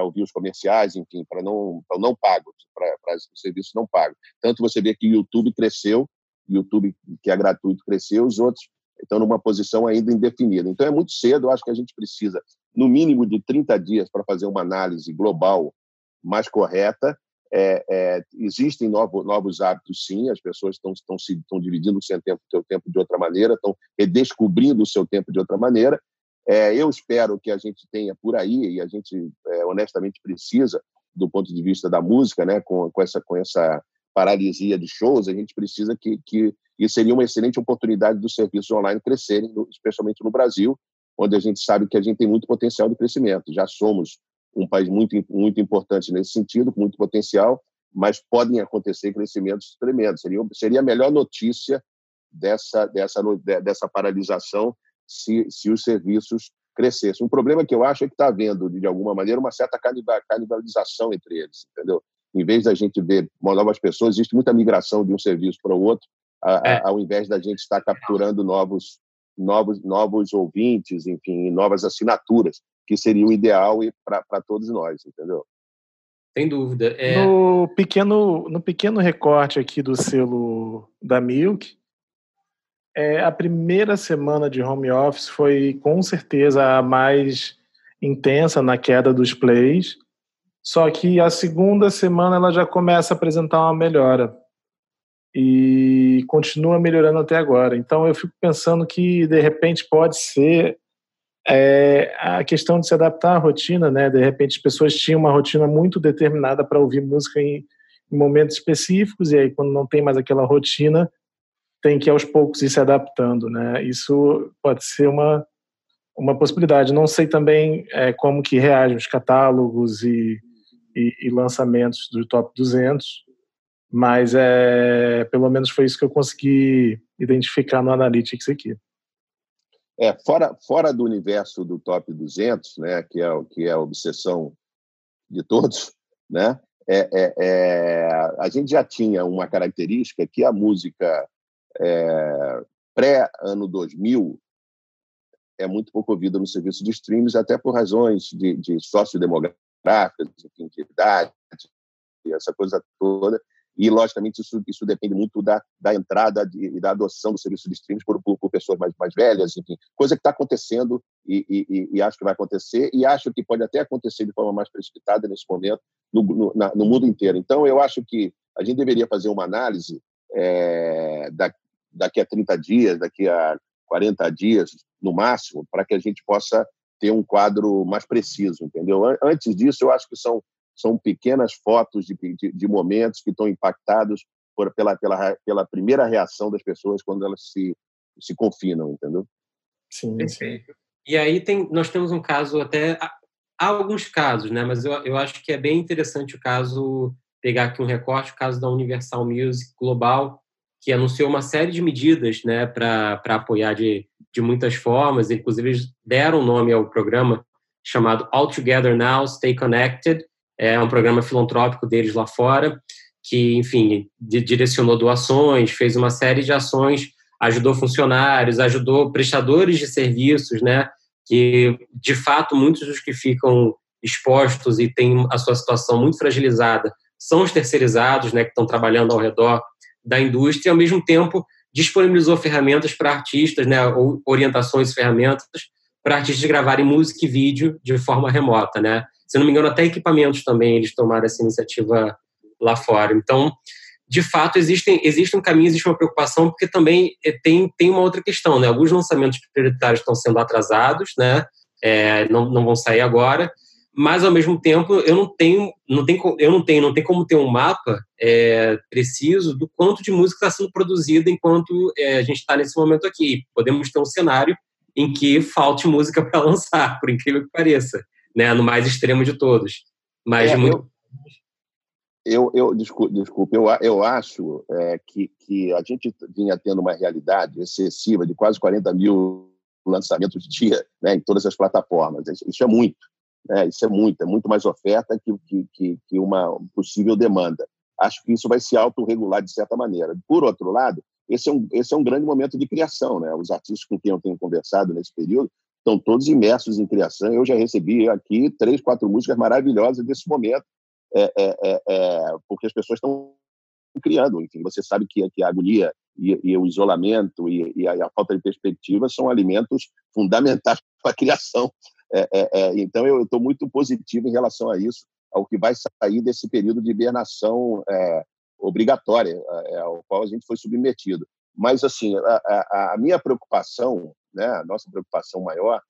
F: ouvir os comerciais, enfim, para não, não pagos, para os serviços não pagos. Tanto você vê que o YouTube cresceu, o YouTube, que é gratuito, cresceu, os outros estão numa posição ainda indefinida. Então, é muito cedo, eu acho que a gente precisa, no mínimo, de 30 dias para fazer uma análise global mais correta. É, é, existem novos, novos hábitos, sim, as pessoas estão, estão, se, estão dividindo o seu tempo, seu tempo de outra maneira, estão redescobrindo o seu tempo de outra maneira. É, eu espero que a gente tenha por aí, e a gente é, honestamente precisa, do ponto de vista da música, né, com, com, essa, com essa paralisia de shows, a gente precisa que, que e seria uma excelente oportunidade dos serviços online crescerem, especialmente no Brasil, onde a gente sabe que a gente tem muito potencial de crescimento. Já somos um país muito, muito importante nesse sentido, com muito potencial, mas podem acontecer crescimentos tremendos. Seria, seria a melhor notícia dessa, dessa, dessa paralisação se, se os serviços crescessem. Um problema que eu acho é que está havendo, de alguma maneira, uma certa canibalização entre eles, entendeu? Em vez da gente ver novas pessoas, existe muita migração de um serviço para o outro, a, é. ao invés da gente estar capturando novos, novos, novos ouvintes, enfim, novas assinaturas, que seria o ideal para todos nós, entendeu?
C: Sem dúvida.
A: É... No, pequeno, no pequeno recorte aqui do selo da Milk, é, a primeira semana de home office foi com certeza a mais intensa na queda dos plays, só que a segunda semana ela já começa a apresentar uma melhora e continua melhorando até agora. Então eu fico pensando que de repente pode ser é, a questão de se adaptar à rotina, né? De repente as pessoas tinham uma rotina muito determinada para ouvir música em, em, momentos específicos e aí quando não tem mais aquela rotina tem que aos poucos ir se adaptando, né? Isso pode ser uma uma possibilidade. Não sei também é, como que reagem os catálogos e, e, e lançamentos do Top 200 mas é, pelo menos foi isso que eu consegui identificar no Analytics aqui.
F: É, fora, fora do universo do top 200, né, que é que é a obsessão de todos, né, é, é, é, a gente já tinha uma característica que a música é, pré-ano 2000 é muito pouco ouvida no serviço de streams, até por razões de, de sociodemográficas, de idade, essa coisa toda. E, logicamente, isso, isso depende muito da, da entrada e da adoção do serviço de streams por, por pessoas mais, mais velhas, enfim, coisa que está acontecendo e, e, e, acho que vai acontecer, e acho que pode até acontecer de forma mais precipitada nesse momento no, no, na, no mundo inteiro. Então, eu acho que a gente deveria fazer uma análise é, da, daqui a 30 dias, daqui a 40 dias, no máximo, para que a gente possa ter um quadro mais preciso, entendeu? Antes disso, eu acho que são são pequenas fotos de, de, de momentos que estão impactados por, pela, pela, pela primeira reação das pessoas quando elas se, se confinam, entendeu?
C: Sim, Perfeito. E aí tem, nós temos um caso até há alguns casos, né? Mas eu, eu acho que é bem interessante o caso pegar aqui um recorte, o caso da Universal Music Global, que anunciou uma série de medidas, né, para apoiar de de muitas formas, inclusive eles deram nome ao programa chamado All Together Now, Stay Connected, é um programa filantrópico deles lá fora, que, enfim, direcionou doações, fez uma série de ações, ajudou funcionários, ajudou prestadores de serviços, né, que, de fato, muitos dos que ficam expostos e têm a sua situação muito fragilizada são os terceirizados, né, que estão trabalhando ao redor da indústria, e, ao mesmo tempo, disponibilizou ferramentas para artistas, né, ou orientações e ferramentas para artistas gravarem música e vídeo de forma remota, né? Se não me engano, até equipamentos também eles tomaram essa iniciativa lá fora. Então, de fato, existem, existe um caminho, existe uma preocupação, porque também eh, tem, tem uma outra questão, né? Alguns lançamentos prioritários estão sendo atrasados, né? É, não, não vão sair agora, mas ao mesmo tempo eu não tenho, não tenho, eu não tenho, não tem como ter um mapa é, preciso do quanto de música está sendo produzida enquanto é, a gente está nesse momento aqui. Podemos ter um cenário em que falte música para lançar, por incrível que pareça, né? No mais extremo de todos. Mas é, muito...
F: eu, eu, eu desculpe, desculpe eu, eu acho é, que, que a gente vinha tendo uma realidade excessiva de quase 40 mil lançamentos dia, né, em todas as plataformas. Isso é muito. É, isso é muito, é muito mais oferta que, que, que uma possível demanda. Acho que isso vai se autorregular de certa maneira. Por outro lado, esse é um, esse é um grande momento de criação. Né? Os artistas com quem eu tenho conversado nesse período estão todos imersos em criação. Eu já recebi aqui três, quatro músicas maravilhosas desse momento, é, é, é, é porque as pessoas estão criando. Enfim, você sabe que, que a agonia e, e o isolamento e, e, a, a, falta de perspectiva são alimentos fundamentais para a criação é, é, então, eu estou muito positivo em relação a isso, ao que vai sair desse período de hibernação obrigatória ao qual a gente foi submetido. Mas, assim, a, a, a, minha preocupação, né, a nossa preocupação maior,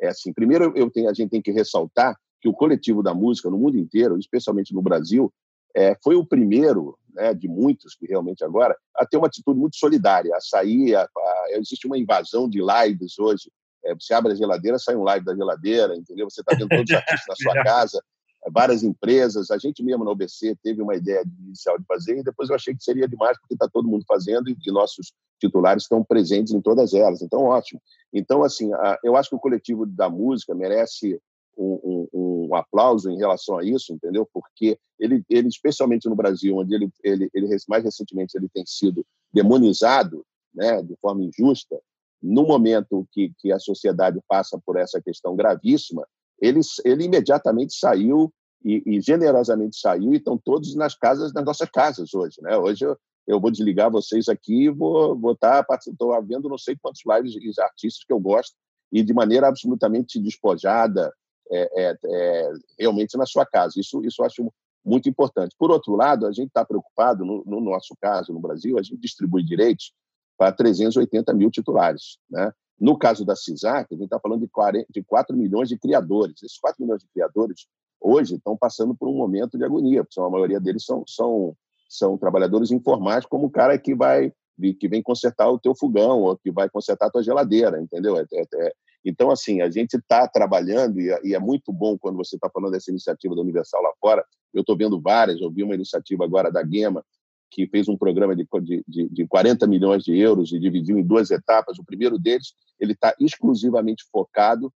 F: é assim: primeiro, eu tenho, a gente tem que ressaltar que o coletivo da música no mundo inteiro, especialmente no Brasil, é, foi o primeiro né, de muitos que realmente agora a ter uma atitude muito solidária, a sair, a, a, existe uma invasão de lives hoje é, você abre a geladeira, sai um live da geladeira, entendeu? Você está vendo todos os artistas na sua casa, é, várias empresas. A gente mesmo na OBC teve uma ideia inicial de fazer e depois eu achei que seria demais porque está todo mundo fazendo e, e nossos titulares estão presentes em todas elas. Então, ótimo. Então, assim, a, eu acho que o coletivo da música merece um, um, um, aplauso em relação a isso, entendeu? Porque ele, ele especialmente no Brasil, onde ele, ele, ele mais recentemente ele tem sido demonizado, né, de forma injusta, no momento que, que a sociedade passa por essa questão gravíssima, ele, ele imediatamente saiu e, e, generosamente saiu e estão todos nas casas, nas nossas casas hoje. Né? Hoje eu, eu vou desligar vocês aqui e vou, tá estou vendo não sei quantos lives de artistas que eu gosto e de maneira absolutamente despojada, é, é, é, realmente na sua casa. Isso, isso eu acho muito importante. Por outro lado, a gente está preocupado, no, no, nosso caso, no Brasil, a gente distribui direitos para 380 mil titulares. Né? No caso da CISAC, a gente está falando de, 40, de 4 milhões de criadores. Esses 4 milhões de criadores, hoje, estão passando por um momento de agonia, porque a maioria deles são, são, são trabalhadores informais, como o cara que vai que vem consertar o teu fogão ou que vai consertar a tua geladeira, entendeu? É, é, é. Então, assim, a gente está trabalhando e, e, é muito bom quando você está falando dessa iniciativa da Universal lá fora. Eu estou vendo várias, eu vi uma iniciativa agora da Guema, que fez um programa de, de, de 40 milhões de euros e dividiu em duas etapas. O primeiro deles, ele está exclusivamente focado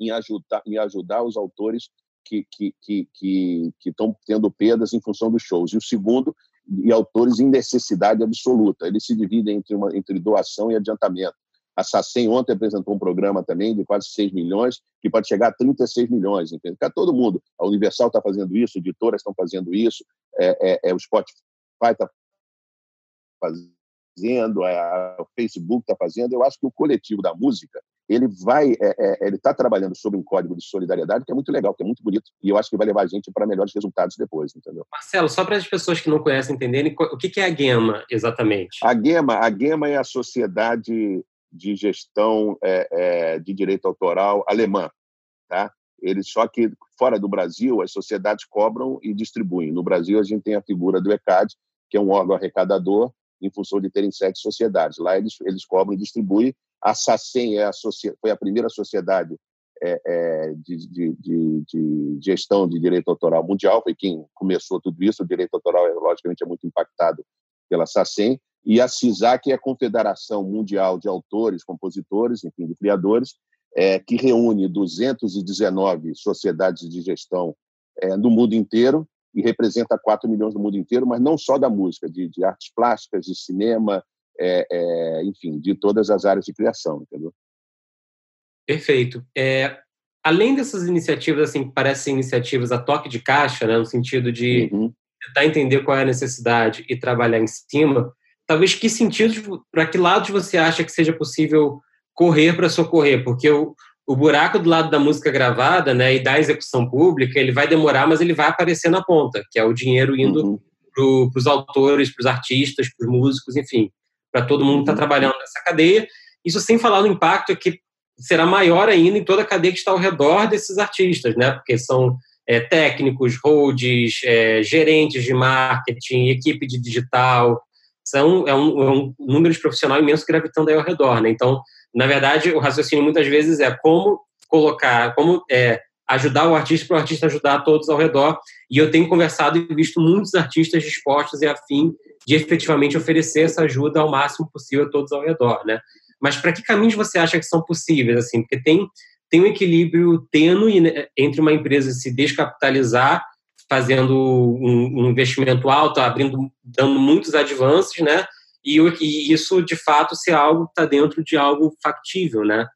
F: em ajudar, em ajudar os autores que que que que estão tendo perdas em função dos shows. E o segundo, e autores em necessidade absoluta. Ele se divide entre uma entre doação e adiantamento. A SACEM ontem apresentou um programa também de quase 6 milhões, que pode chegar a 36 milhões. Entende? todo mundo. A Universal está fazendo isso, editoras estão fazendo isso, é, é, é, o Spotify está fazendo, a, o Facebook está fazendo. Eu acho que o coletivo da música ele vai, é, é, ele está trabalhando sobre um código de solidariedade que é muito legal, que é muito bonito, e eu acho que vai levar a gente para melhores resultados depois, entendeu?
C: Marcelo, só para as pessoas que não conhecem entenderem, o que é a GEMA exatamente?
F: A GEMA, a GEMA é a Sociedade de Gestão é, é, de Direito Autoral alemã, tá? Eles só que fora do Brasil as sociedades cobram e distribuem. No Brasil a gente tem a figura do ECAD, que é um órgão arrecadador, em função de terem sete sociedades. Lá eles, eles cobram e distribuem. A SACEM é a foi a primeira sociedade é, é, de, de, de, de, gestão de direito autoral mundial, foi quem começou tudo isso. O direito autoral, logicamente, é muito impactado pela SACEM. E a CISAC é a Confederação Mundial de Autores, Compositores, enfim, de Criadores, é, que reúne 219 sociedades de gestão é, no mundo inteiro e representa 4 milhões do mundo inteiro, mas não só da música, de, de artes plásticas, de cinema, é, é, enfim, de todas as áreas de criação, entendeu?
C: Perfeito. É, além dessas iniciativas, assim, parecem iniciativas a toque de caixa, né, no sentido de uhum. tentar entender qual é a necessidade e trabalhar em cima, talvez que sentidos, para que lados você acha que seja possível correr para socorrer? Porque o, o buraco do lado da música gravada, né, e da execução pública, ele vai demorar, mas ele vai aparecer na ponta, que é o dinheiro indo uhum. para os autores, para os artistas, para os músicos, enfim, para todo mundo que está uhum. trabalhando nessa cadeia. Isso sem falar no impacto que será maior ainda em toda a cadeia que está ao redor desses artistas, né, porque são é, técnicos, holds, é, gerentes de marketing, equipe de digital, são, é, um, é um número de profissional imenso gravitando aí ao redor, né? Então, na verdade, o raciocínio muitas vezes é como colocar, como é, ajudar o artista para o artista ajudar todos ao redor. E eu tenho conversado e visto muitos artistas dispostos e afim de efetivamente oferecer essa ajuda ao máximo possível a todos ao redor, né? Mas para que caminhos você acha que são possíveis, assim? Porque tem tem um equilíbrio tênue né, entre uma empresa se descapitalizar, fazendo um, um investimento alto, abrindo, dando muitos avanços, né? e, e isso, de fato, ser algo está dentro de algo factível, né?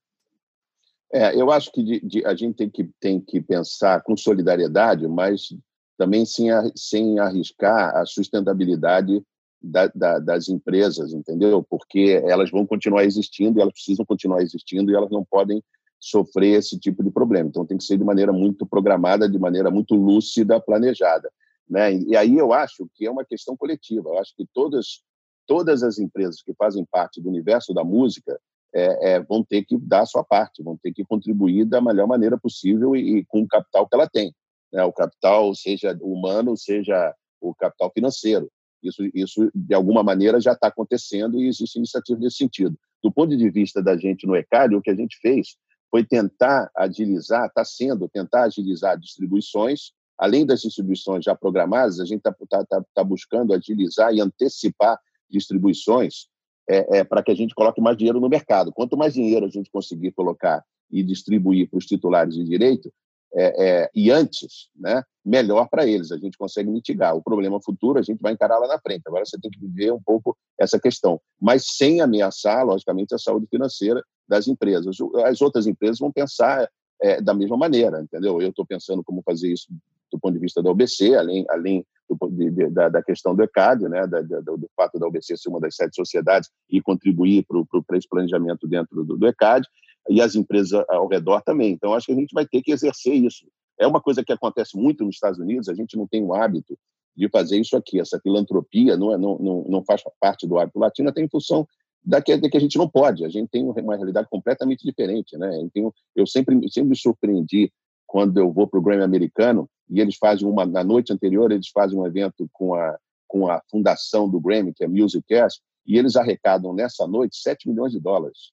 F: É, eu acho que de, de, a gente tem que, tem que pensar com solidariedade, mas também sem, sem arriscar a sustentabilidade da, da, das empresas, entendeu? Porque elas vão continuar existindo, elas precisam continuar existindo e elas não podem sofrer esse tipo de problema. Então tem que ser de maneira muito programada, de maneira muito lúcida, planejada, né? E aí eu acho que é uma questão coletiva. Eu acho que todas todas as empresas que fazem parte do universo da música é, é, vão ter que dar a sua parte, vão ter que contribuir da melhor maneira possível e, e com o capital que ela tem. Né? O capital, seja humano, seja o capital financeiro. Isso, isso de alguma maneira, já está acontecendo e existe iniciativa nesse sentido. Do ponto de vista da gente no ECAD, o que a gente fez foi tentar agilizar, está sendo tentar agilizar distribuições, além das distribuições já programadas, a gente está tá, tá, tá buscando agilizar e antecipar distribuições é, é, para que a gente coloque mais dinheiro no mercado. Quanto mais dinheiro a gente conseguir colocar e distribuir para os titulares de direito, é, é, e antes, né, melhor para eles. A gente consegue mitigar. O problema futuro a gente vai encarar lá na frente. Agora você tem que viver um pouco essa questão, mas sem ameaçar, logicamente, a saúde financeira das empresas. As outras empresas vão pensar é, da mesma maneira, entendeu? Eu estou pensando como fazer isso do ponto de vista da OBC, além, além do, de, da, da, questão do ECAD, né, da, do, do, fato da OBC ser uma das sete sociedades e contribuir para esse planejamento dentro do, do ECAD, e as empresas ao redor também. Então, acho que a gente vai ter que exercer isso. É uma coisa que acontece muito nos Estados Unidos, a gente não tem o hábito de fazer isso aqui. Essa filantropia não, é, não, não, não faz parte do hábito latino, até em função da que, que, a gente não pode. A gente tem uma realidade completamente diferente. Né? Então, eu sempre, sempre me surpreendi quando eu vou para o Grammy americano e eles fazem uma na noite anterior eles fazem um evento com a com a fundação do Grammy que é Music Cash e eles arrecadam nessa noite 7 milhões de dólares.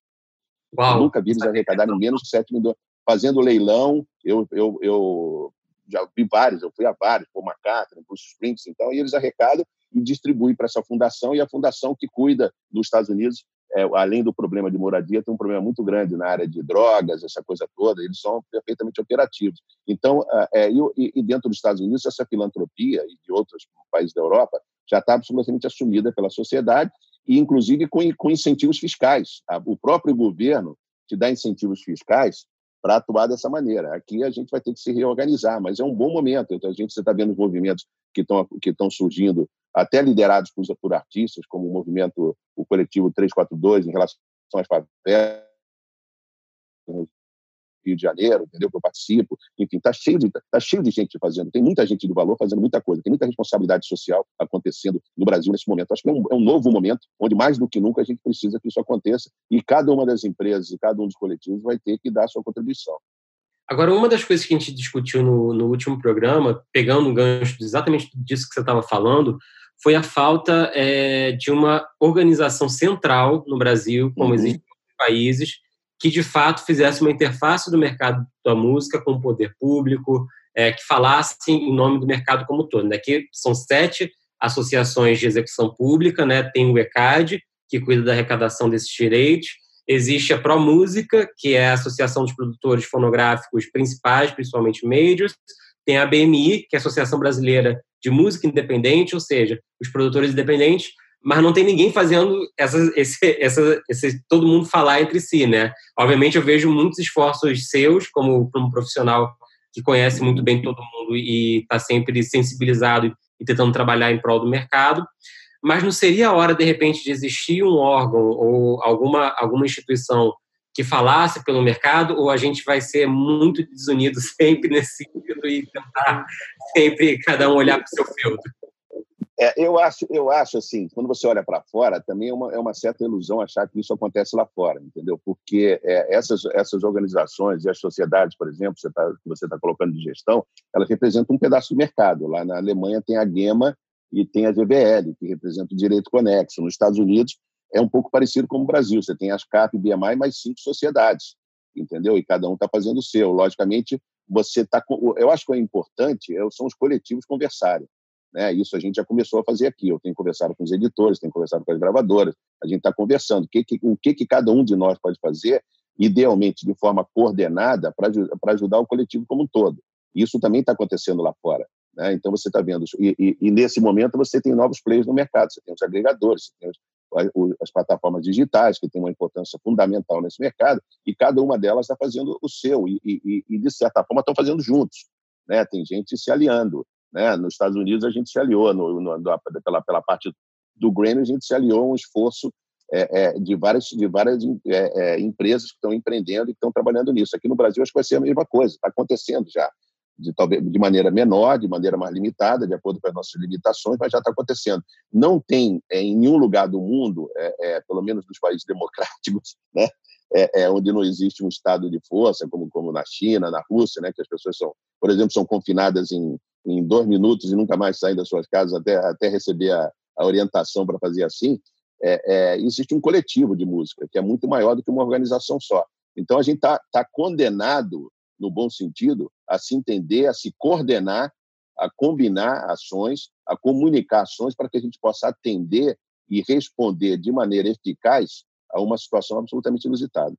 F: Uau, eu nunca vi eles arrecadarem menos de 7 milhões fazendo leilão. Eu eu, eu já vi vários, eu fui a vários, por McCartney, Bruce Springsteen, então, e eles arrecadam e distribuem para essa fundação e a fundação que cuida dos Estados Unidos é, além do problema de moradia, tem um problema muito grande na área de drogas, essa coisa toda, eles são perfeitamente operativos. Então, é, e, e, dentro dos Estados Unidos, essa filantropia e de outros países da Europa já está absolutamente assumida pela sociedade, e inclusive com, com incentivos fiscais. O próprio governo te dá incentivos fiscais para atuar dessa maneira. Aqui a gente vai ter que se reorganizar, mas é um bom momento. Então, a gente está vendo os movimentos que estão que estão surgindo, até liderados por, por, artistas, como o movimento, o coletivo 342, em relação às favelas, Rio de Janeiro, entendeu? Que eu participo. Enfim, está cheio, de, tá cheio de gente fazendo. Tem muita gente de valor fazendo muita coisa. Tem muita responsabilidade social acontecendo no Brasil nesse momento. Acho que é um, é um novo momento onde, mais do que nunca, a gente precisa que isso aconteça e cada uma das empresas e cada um dos coletivos vai ter que dar a sua contribuição.
C: Agora, uma das coisas que a gente discutiu no, no último programa, pegando um gancho exatamente disso que você estava falando, foi a falta é, de uma organização central no Brasil, como uhum. existe em outros países, que de fato fizesse uma interface do mercado da música com o poder público, é, que falasse em nome do mercado como todo. Né? Aqui são sete associações de execução pública, né? Tem o ECAD, que cuida da arrecadação desses direitos. Existe a ProMúsica, que é a Associação dos Produtores Fonográficos Principais, principalmente majors. Tem a BMI, que é a Associação Brasileira de Música Independente, ou seja, os produtores independentes, mas não tem ninguém fazendo essa, esse, essa, esse, todo mundo falar entre si, né? Obviamente eu vejo muitos esforços seus, como, como profissional que conhece muito bem todo mundo e está sempre sensibilizado e tentando trabalhar em prol do mercado, mas não seria a hora, de repente, de existir um órgão ou alguma, alguma instituição que falasse pelo mercado, ou a gente vai ser muito desunido sempre nesse sentido e tentar sempre cada um olhar para o seu filtro?
F: É, eu acho, eu acho assim, quando você olha para fora, também é uma, é uma certa ilusão achar que isso acontece lá fora, entendeu? Porque é, essas, essas organizações e as sociedades, por exemplo, você tá, que você está colocando de gestão, elas representam um pedaço do mercado. Lá na Alemanha tem a GEMA e tem a GBL, que representa o direito conexo. Nos Estados Unidos é um pouco parecido com o Brasil. Você tem as CAP e BMI mais cinco sociedades, entendeu? E cada um está fazendo o seu. Logicamente, você está. Eu acho que é importante são os coletivos conversarem. Né? Isso a gente já começou a fazer aqui. Eu tenho conversado com os editores, tenho conversado com as gravadoras, a gente está conversando. O, que, que, o que, que cada um de nós pode fazer, idealmente de forma coordenada, para ajudar o coletivo como um todo. Isso também está acontecendo lá fora. Né? Então, você está vendo. E, e, e, nesse momento, você tem novos players no mercado. Você tem os agregadores, você tem os, as plataformas digitais, que têm uma importância fundamental nesse mercado, e cada uma delas está fazendo o seu, e, e, e, de certa forma, estão fazendo juntos. Né? Tem gente se aliando. Né? Nos Estados Unidos a gente se aliou, no, no, pela, pela parte do Grammy a gente se aliou a um esforço é, é, de várias, de várias é, é, empresas que estão empreendendo e que estão trabalhando nisso. Aqui no Brasil acho que vai ser a mesma coisa, está acontecendo já. De, talvez, de maneira menor, de maneira mais limitada, de acordo com as nossas limitações, mas já está acontecendo. Não tem é, em nenhum lugar do mundo, é, pelo menos nos países democráticos, né, é, é, onde não existe um estado de força, como, como na China, na Rússia, né, que as pessoas são, por exemplo, são confinadas em, em dois minutos e nunca mais saem das suas casas até, até receber a, a orientação para fazer assim, é, é, existe um coletivo de música que é muito maior do que uma organização só. Então a gente está tá condenado, no bom sentido, a se entender, a se coordenar, a combinar ações, a comunicar ações para que a gente possa atender e responder de maneira eficaz a uma situação absolutamente inusitada.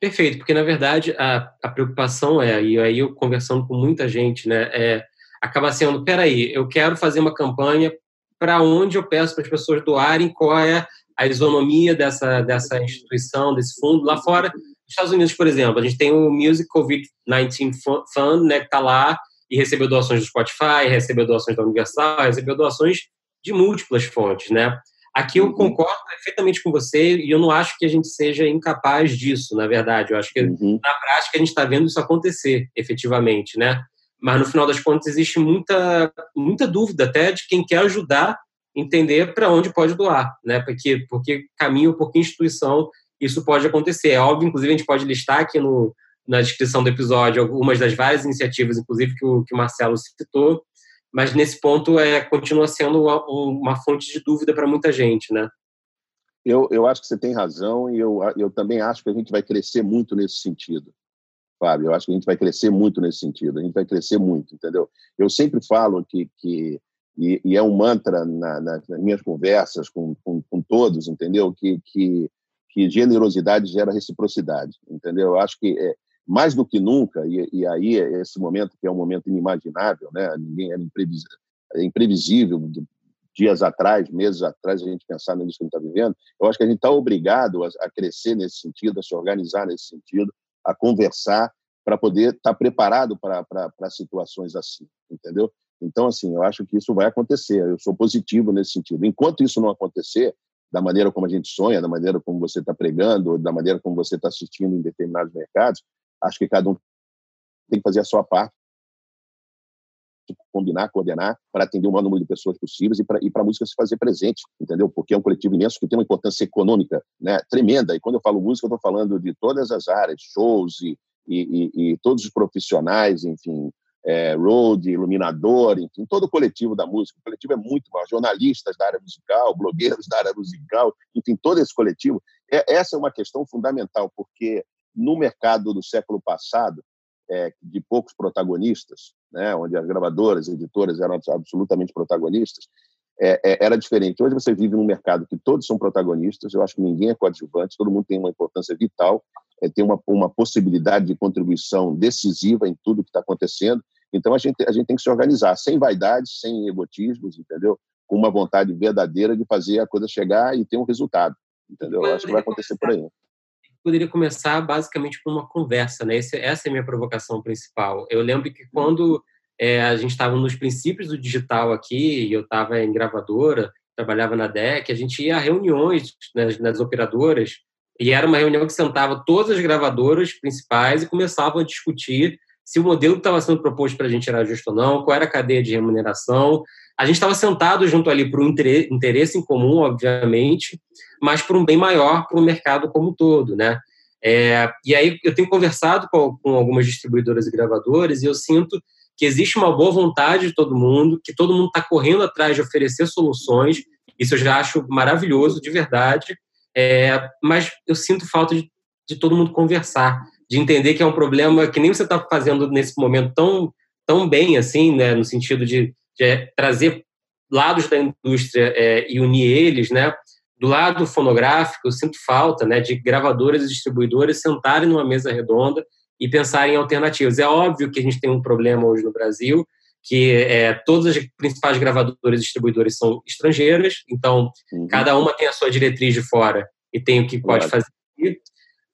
C: Perfeito, porque na verdade a, a preocupação é, e aí eu conversando com muita gente, né, é, acaba sendo, peraí, eu quero fazer uma campanha para onde eu peço para as pessoas doarem, qual é a isonomia dessa, dessa instituição, desse fundo. Lá fora, Estados Unidos, por exemplo, a gente tem o Music COVID-19 Fund, né, que está lá e recebeu doações do Spotify, recebeu doações da Universal, recebeu doações de múltiplas fontes, né? Aqui eu uhum. concordo perfeitamente com você e eu não acho que a gente seja incapaz disso, na verdade. Eu acho que uhum. na prática a gente está vendo isso acontecer, efetivamente, né? Mas no final das contas existe muita muita dúvida até de quem quer ajudar entender para onde pode doar, né? Porque porque caminho por que instituição isso pode acontecer. É óbvio, inclusive a gente pode listar aqui no na descrição do episódio algumas das várias iniciativas, inclusive que o que o Marcelo citou, mas nesse ponto é continua sendo uma, uma fonte de dúvida para muita gente, né?
F: Eu, eu acho que você tem razão e eu, eu também acho que a gente vai crescer muito nesse sentido, Fábio. Eu acho que a gente vai crescer muito nesse sentido. A gente vai crescer muito, entendeu? Eu sempre falo que, que e, e é um mantra na, na, nas minhas conversas com, com, com, todos, entendeu? Que, que, que generosidade gera reciprocidade, entendeu? Eu acho que é, mais do que nunca, e, e aí esse momento que é um momento inimaginável, né? ninguém era imprevisível, é imprevisível dias atrás, meses atrás, a gente pensar nisso que a gente está vivendo, eu acho que a gente está obrigado a, a, crescer nesse sentido, a se organizar nesse sentido, a conversar para poder estar tá preparado para situações assim, entendeu? Então, assim, eu acho que isso vai acontecer, eu sou positivo nesse sentido. Enquanto isso não acontecer, da maneira como a gente sonha, da maneira como você está pregando, da maneira como você está assistindo em determinados mercados, Acho que cada um tem que fazer a sua parte, combinar, coordenar, para atender o maior número de pessoas possíveis e para a música se fazer presente, entendeu? Porque é um coletivo imenso que tem uma importância econômica né, tremenda. E quando eu falo música, eu estou falando de todas as áreas, shows e, e, e, e todos os profissionais, enfim, é, road, iluminador, enfim, todo o coletivo da música. O coletivo é muito maior, jornalistas da área musical, blogueiros da área musical, enfim, todo esse coletivo. É, essa é uma questão fundamental, porque no mercado do século passado, é, de poucos protagonistas, né, onde as gravadoras, editoras eram absolutamente protagonistas, é, é, era diferente. Hoje você vive num mercado que todos são protagonistas, eu acho que ninguém é coadjuvante, todo mundo tem uma importância vital, é, tem uma, uma possibilidade de contribuição decisiva em tudo que está acontecendo. Então a gente, a gente tem que se organizar, sem vaidades, sem egotismos, entendeu? Com uma vontade verdadeira de fazer a coisa chegar e ter um resultado, entendeu? Eu acho que vai acontecer por aí
C: poderia começar basicamente com uma conversa, né? Esse, essa é a minha provocação principal. Eu lembro que quando é, a gente estava nos princípios do digital aqui, e eu estava em gravadora, trabalhava na DEC, a gente ia a reuniões nas, nas operadoras, e era uma reunião que sentava todas as gravadoras principais e começavam a discutir se o modelo que estava sendo proposto para a gente era justo ou não, qual era a cadeia de remuneração. A gente estava sentado junto ali por um interesse em comum, obviamente, mas por um bem maior para o mercado como um todo, né? É, e aí eu tenho conversado com, com algumas distribuidoras e gravadoras e eu sinto que existe uma boa vontade de todo mundo, que todo mundo está correndo atrás de oferecer soluções. Isso eu já acho maravilhoso, de verdade. É, mas eu sinto falta de, de todo mundo conversar, de entender que é um problema que nem você está fazendo nesse momento tão, tão bem, assim, né, no sentido de, de trazer lados da indústria é, e unir eles, né? Do lado fonográfico, eu sinto falta né, de gravadoras e distribuidoras sentarem numa mesa redonda e pensar em alternativas. É óbvio que a gente tem um problema hoje no Brasil, que é, todas as principais gravadoras e distribuidoras são estrangeiras, então uhum. cada uma tem a sua diretriz de fora e tem o que pode claro. fazer.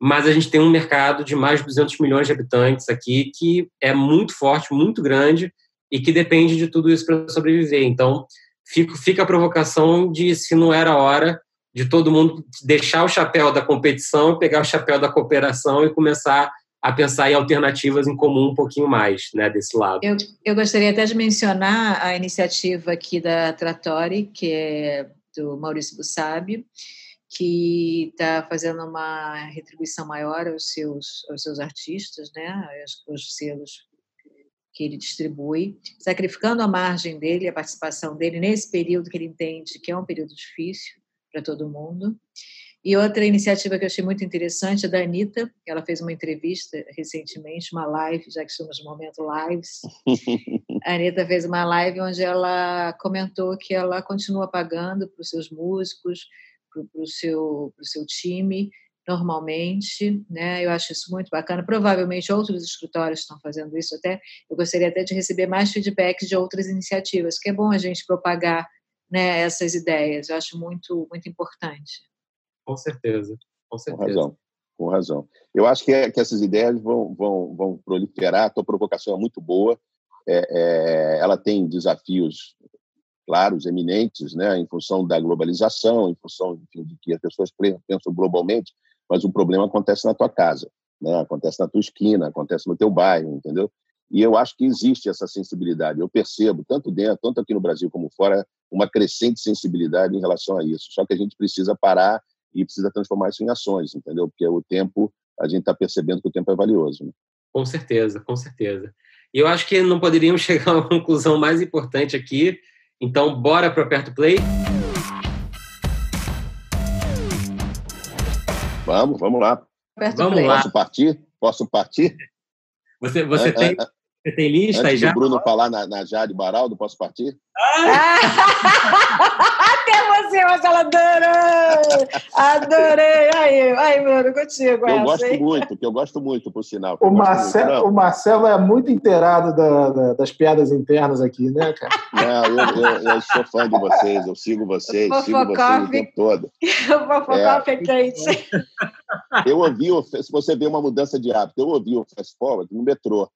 C: Mas a gente tem um mercado de mais de 200 milhões de habitantes aqui que é muito forte, muito grande e que depende de tudo isso para sobreviver. Então, fica, a provocação de se não era hora de todo mundo deixar o chapéu da competição, pegar o chapéu da cooperação e começar a pensar em alternativas em comum um pouquinho mais, né, desse lado.
D: Eu, eu gostaria até de mencionar a iniciativa aqui da Tratori, que é do Maurício Bussabio, que está fazendo uma retribuição maior aos seus, aos seus artistas, né, aos, aos selos que ele distribui, sacrificando a margem dele, a participação dele nesse período que ele entende que é um período difícil para todo mundo. E outra iniciativa que eu achei muito interessante é da Anitta, ela fez uma entrevista recentemente, uma live, já que estamos no momento lives. A Anitta fez uma live onde ela comentou que ela continua pagando para os seus músicos, para o seu, seu time, normalmente, né? Eu acho isso muito bacana. Provavelmente outros escritórios estão fazendo isso até. Eu gostaria até de receber mais feedbacks de outras iniciativas, que é bom a gente propagar né, essas ideias. Eu acho muito muito importante.
C: Com certeza, com certeza.
F: Com razão, com razão. Eu acho que, é, que essas ideias vão, vão, vão proliferar. A tua provocação é muito boa. É, é, ela tem desafios claros, eminentes, né, em função da globalização, em função enfim, de que as pessoas pensam globalmente, mas o problema acontece na tua casa, né, acontece na tua esquina, acontece no teu bairro, entendeu? E eu acho que existe essa sensibilidade. Eu percebo, tanto dentro, tanto aqui no Brasil como fora, uma crescente sensibilidade em relação a isso. Só que a gente precisa parar e precisa transformar isso em ações, entendeu? Porque o tempo, a gente está percebendo que o tempo é valioso. Né?
C: Com certeza, com certeza. E eu acho que não poderíamos chegar a uma conclusão mais importante aqui. Então, bora para o Aperto Play?
F: Vamos, vamos lá.
C: Aperto vamos play.
F: lá. Posso partir? Posso partir?
C: Você, você tem... Você tem lista
F: Antes
C: aí já?
F: o Bruno falar na, na Jade Baraldo, posso partir?
D: Ah! Até você, Marcelo, adorei! Adorei! Aí, aí Bruno, contigo.
F: Eu essa, gosto hein? muito, que eu gosto muito, por sinal.
A: O Marcelo, o Marcelo é muito inteirado da, da, das piadas internas aqui, né, cara?
F: Não, eu, eu, eu, sou fã de vocês, eu sigo vocês, o sigo vocês o tempo todo.
D: O Fofocoff é, é quente.
F: Eu ouvi, se você vê uma mudança de hábito, eu ouvi o Fast Forward no metrô.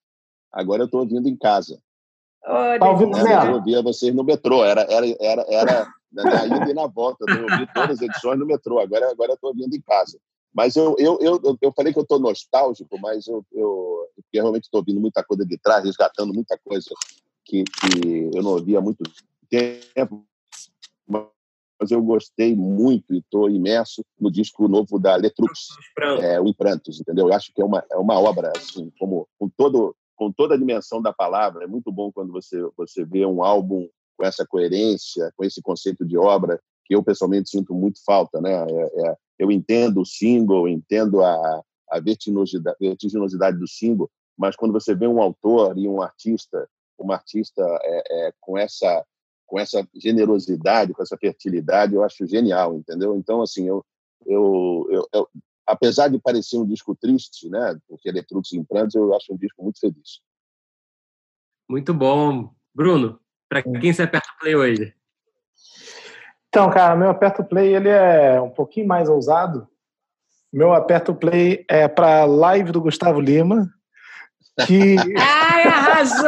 F: Agora eu estou ouvindo em casa.
A: Tá ouvindo
F: né? Eu ouvia vocês no metrô, era, era, era, era na ida e na volta. Eu ouvi todas as edições no metrô, agora, agora eu estou ouvindo em casa. Mas eu, eu, eu, eu falei que eu estou nostálgico, mas eu, eu, eu realmente estou ouvindo muita coisa de trás, resgatando muita coisa que, que eu não ouvia há muito tempo. Mas eu gostei muito e estou imerso no disco novo da Letrux, é, o Imprantos, entendeu? Eu acho que é uma, é uma obra, assim, como com todo com toda a dimensão da palavra. É muito bom quando você, você vê um álbum com essa coerência, com esse conceito de obra, que eu pessoalmente sinto muito falta. Né? É, é, eu entendo o single, entendo a, a vertiginosidade, vertiginosidade do single, mas quando você vê um autor e um artista, uma artista é, é, com essa com essa generosidade, com essa fertilidade, eu acho genial, entendeu? Então, assim, eu, eu, eu, eu apesar de parecer um disco triste, né, porque ele é em Prantos, eu acho um disco muito feliz.
C: Muito bom. Bruno, para quem você aperta play hoje?
A: Então, cara, meu aperto play ele é um pouquinho mais ousado. Meu aperto play é para live do Gustavo Lima, que...
D: Ai, arrasou!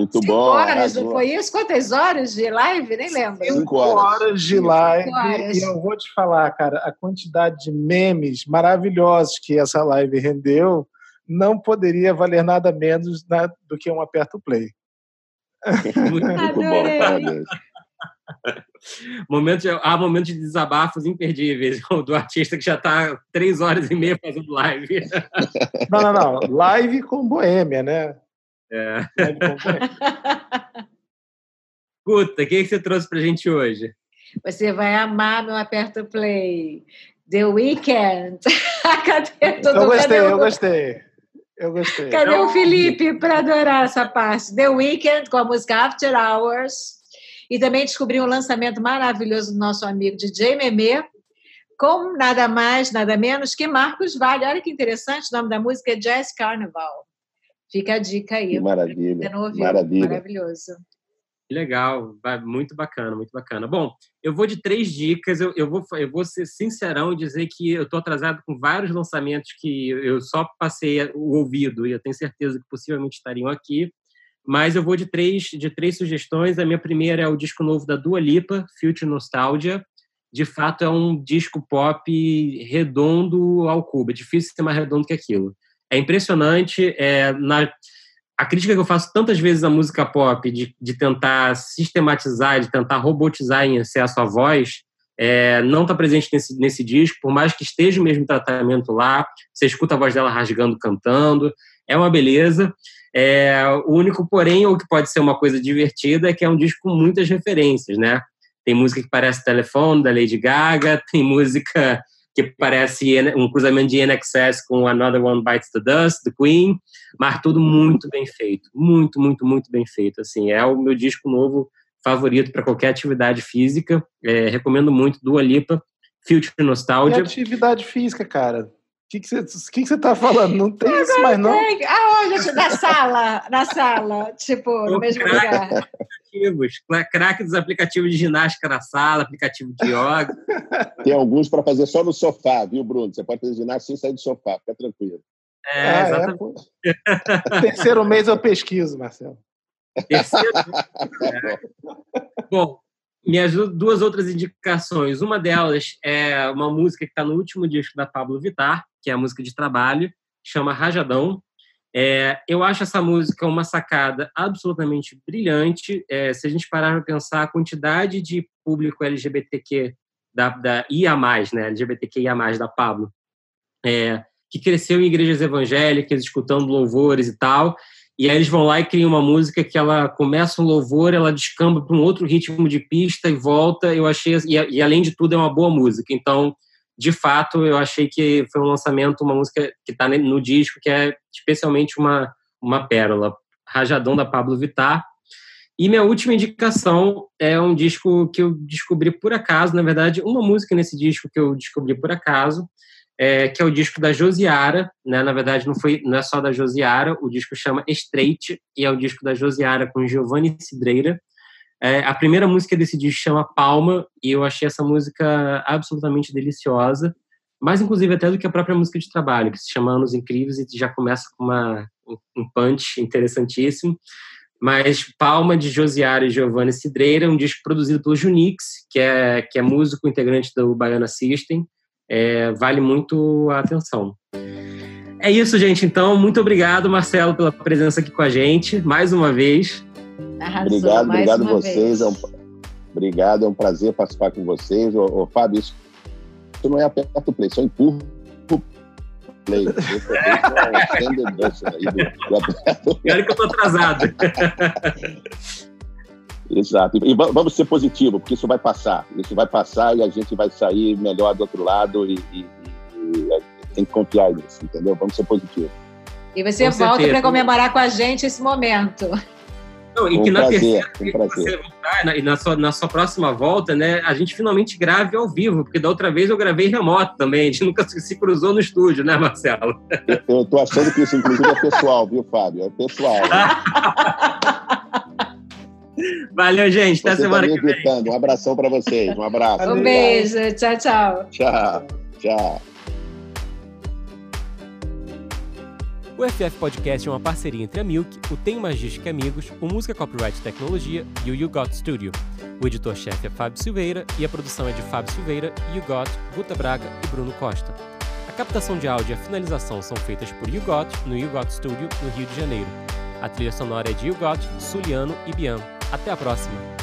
F: Muito
D: Cinco
F: bom.
D: horas, não foi isso? Quantas horas de live? Nem lembro.
F: Cinco horas.
A: de live.
D: horas.
A: E eu vou te falar, cara, a quantidade de memes maravilhosos que essa live rendeu não poderia valer nada menos na- do que um aperto play.
C: Muito
F: Muito bom.
C: Momento há momentos de desabafos imperdíveis do artista que já está três horas e meia fazendo live.
A: Não, não, não. Live com boêmia, né?
C: É. Guta, o que, que você trouxe pra gente hoje?
D: Você vai amar meu aperto play. The Weeknd. Cadê todo
A: Eu gostei,
D: cadê
A: eu gostei. Eu gostei.
D: Cadê o Felipe para adorar essa parte? The Weeknd com a música After Hours. E também descobri um lançamento maravilhoso do nosso amigo DJ Memê, com nada mais, nada menos que Marcos Vale. Olha que interessante, o nome da música é Jazz Carnival. Fica a dica aí.
F: Que maravilha.
D: Ouviu?
F: Maravilha.
D: Maravilhoso.
C: Legal, muito bacana, muito bacana. Bom, eu vou de três dicas. Eu, eu, vou, eu vou ser sincerão e dizer que eu estou atrasado com vários lançamentos que eu só passei o ouvido e eu tenho certeza que possivelmente estariam aqui. Mas eu vou de três, de três sugestões. A minha primeira é o disco novo da Dua Lipa, Future Nostalgia. De fato, é um disco pop redondo ao cubo. É difícil ser mais redondo que aquilo. É impressionante. É, na, a crítica que eu faço tantas vezes à música pop, de, de tentar sistematizar, de tentar robotizar em excesso a voz, é, não está presente nesse, nesse disco, por mais que esteja o mesmo tratamento lá, você escuta a voz dela rasgando, cantando, é uma beleza. É, o único, porém, ou que pode ser uma coisa divertida, é que é um disco com muitas referências, né? Tem música que parece Telefone, da Lady Gaga, tem música que parece um cruzamento de NXS com Another One Bites the Dust, do Queen, mas tudo muito bem feito, muito, muito, muito bem feito. Assim, é o meu disco novo favorito para qualquer atividade física. É, recomendo muito Dua Lipa, Future
A: E
C: Nostalgia.
A: atividade física, cara. O que, você, que, que tá falando? Não tem isso mais, não?
D: Tem- Aonde? Na sala, na sala, tipo, no mesmo lugar.
C: Aplicativos, cra- craque dos aplicativos de ginástica na sala, aplicativo de yoga.
F: Tem alguns para fazer só no sofá, viu, Bruno? Você pode fazer ginástica sem sair do sofá, fica tranquilo.
C: É,
A: Ah, é,
C: exatamente.
A: pô. Terceiro mês eu pesquiso, Marcelo.
C: Terceiro, Bom, minhas du- duas outras indicações. Uma delas é uma música que está no último disco da Pablo Vittar, que é a música de trabalho, chama Rajadão. É, eu acho essa música uma sacada absolutamente brilhante. É, se a gente parar para pensar a quantidade de público LGBTQ da, da IA+, né, LGBTQIA+, da Pablo, é, que cresceu em igrejas evangélicas, escutando louvores e tal, e aí eles vão lá e criam uma música que ela começa um louvor, ela descamba para um outro ritmo de pista e volta. Eu achei e, e, além de tudo é uma boa música. Então, de fato, eu achei que foi um lançamento, uma música que está no disco que é especialmente uma uma pérola, Rajadão da Pablo Vittar. E minha última indicação é um disco que eu descobri por acaso, na verdade, uma música nesse disco que eu descobri por acaso, é, que é o disco da Josiara, né? Na verdade, não foi, não é só da Josiara. O disco chama Straight e é o disco da Josiara com Giovanni Cidreira. É, a primeira música desse disco chama Palma e eu achei essa música absolutamente deliciosa, mais inclusive até do que a própria música de trabalho, que se chama Anos Incríveis e já começa com uma, um punch interessantíssimo. Mas Palma de Josiara e Giovanni Cidreira, um disco produzido pelo Junix, que é que é músico integrante do Baiana System é, vale muito a atenção. É isso, gente. Então, muito obrigado, Marcelo, pela presença aqui com a gente, mais uma vez.
D: Arrasou,
F: obrigado,
D: mais
F: obrigado
D: uma
F: vocês.
D: vez.
F: É um, obrigado, é um prazer participar com vocês. Ô, ô, Fábio, isso, isso não é aperta o play, só empurra o play.
C: Olha que eu tô atrasado.
F: Exato. E va- vamos ser positivo, porque isso vai passar. Isso vai passar e a gente vai sair melhor do outro lado e, e- e- e tem que confiar nisso, entendeu? Vamos ser positivos.
D: E você
C: Com
D: volta para comemorar com a gente esse momento.
G: Não, e
F: Um
G: que na
F: prazer,
G: terceira
F: um prazer.
G: você voltar, na- e na sua, na sua próxima volta, né, a gente finalmente grave ao vivo, porque da outra vez eu gravei remoto também, a gente nunca se se cruzou no estúdio, né, Marcelo?
F: Eu, eu tô achando que isso, inclusive, é pessoal, viu, Fábio? É pessoal.
G: Valeu, gente. Até
F: Você tá
G: semana
F: me
G: que vem.
F: Um abração para vocês. Um abraço.
D: Um beijo, tchau, tchau.
F: Tchau. Tchau.
C: O FF Podcast é uma parceria entre a Milk, o Tem Magística Amigos, o Música Copyright Tecnologia e o You Got Studio. O editor-chefe é Fábio Silveira e a produção é de Fábio Silveira, You Got, Guta Braga e Bruno Costa. A captação de áudio e a finalização são feitas por You Got no You Got Studio, no Rio de Janeiro. A trilha sonora é de You Got, Suliano e Bian. Até a próxima!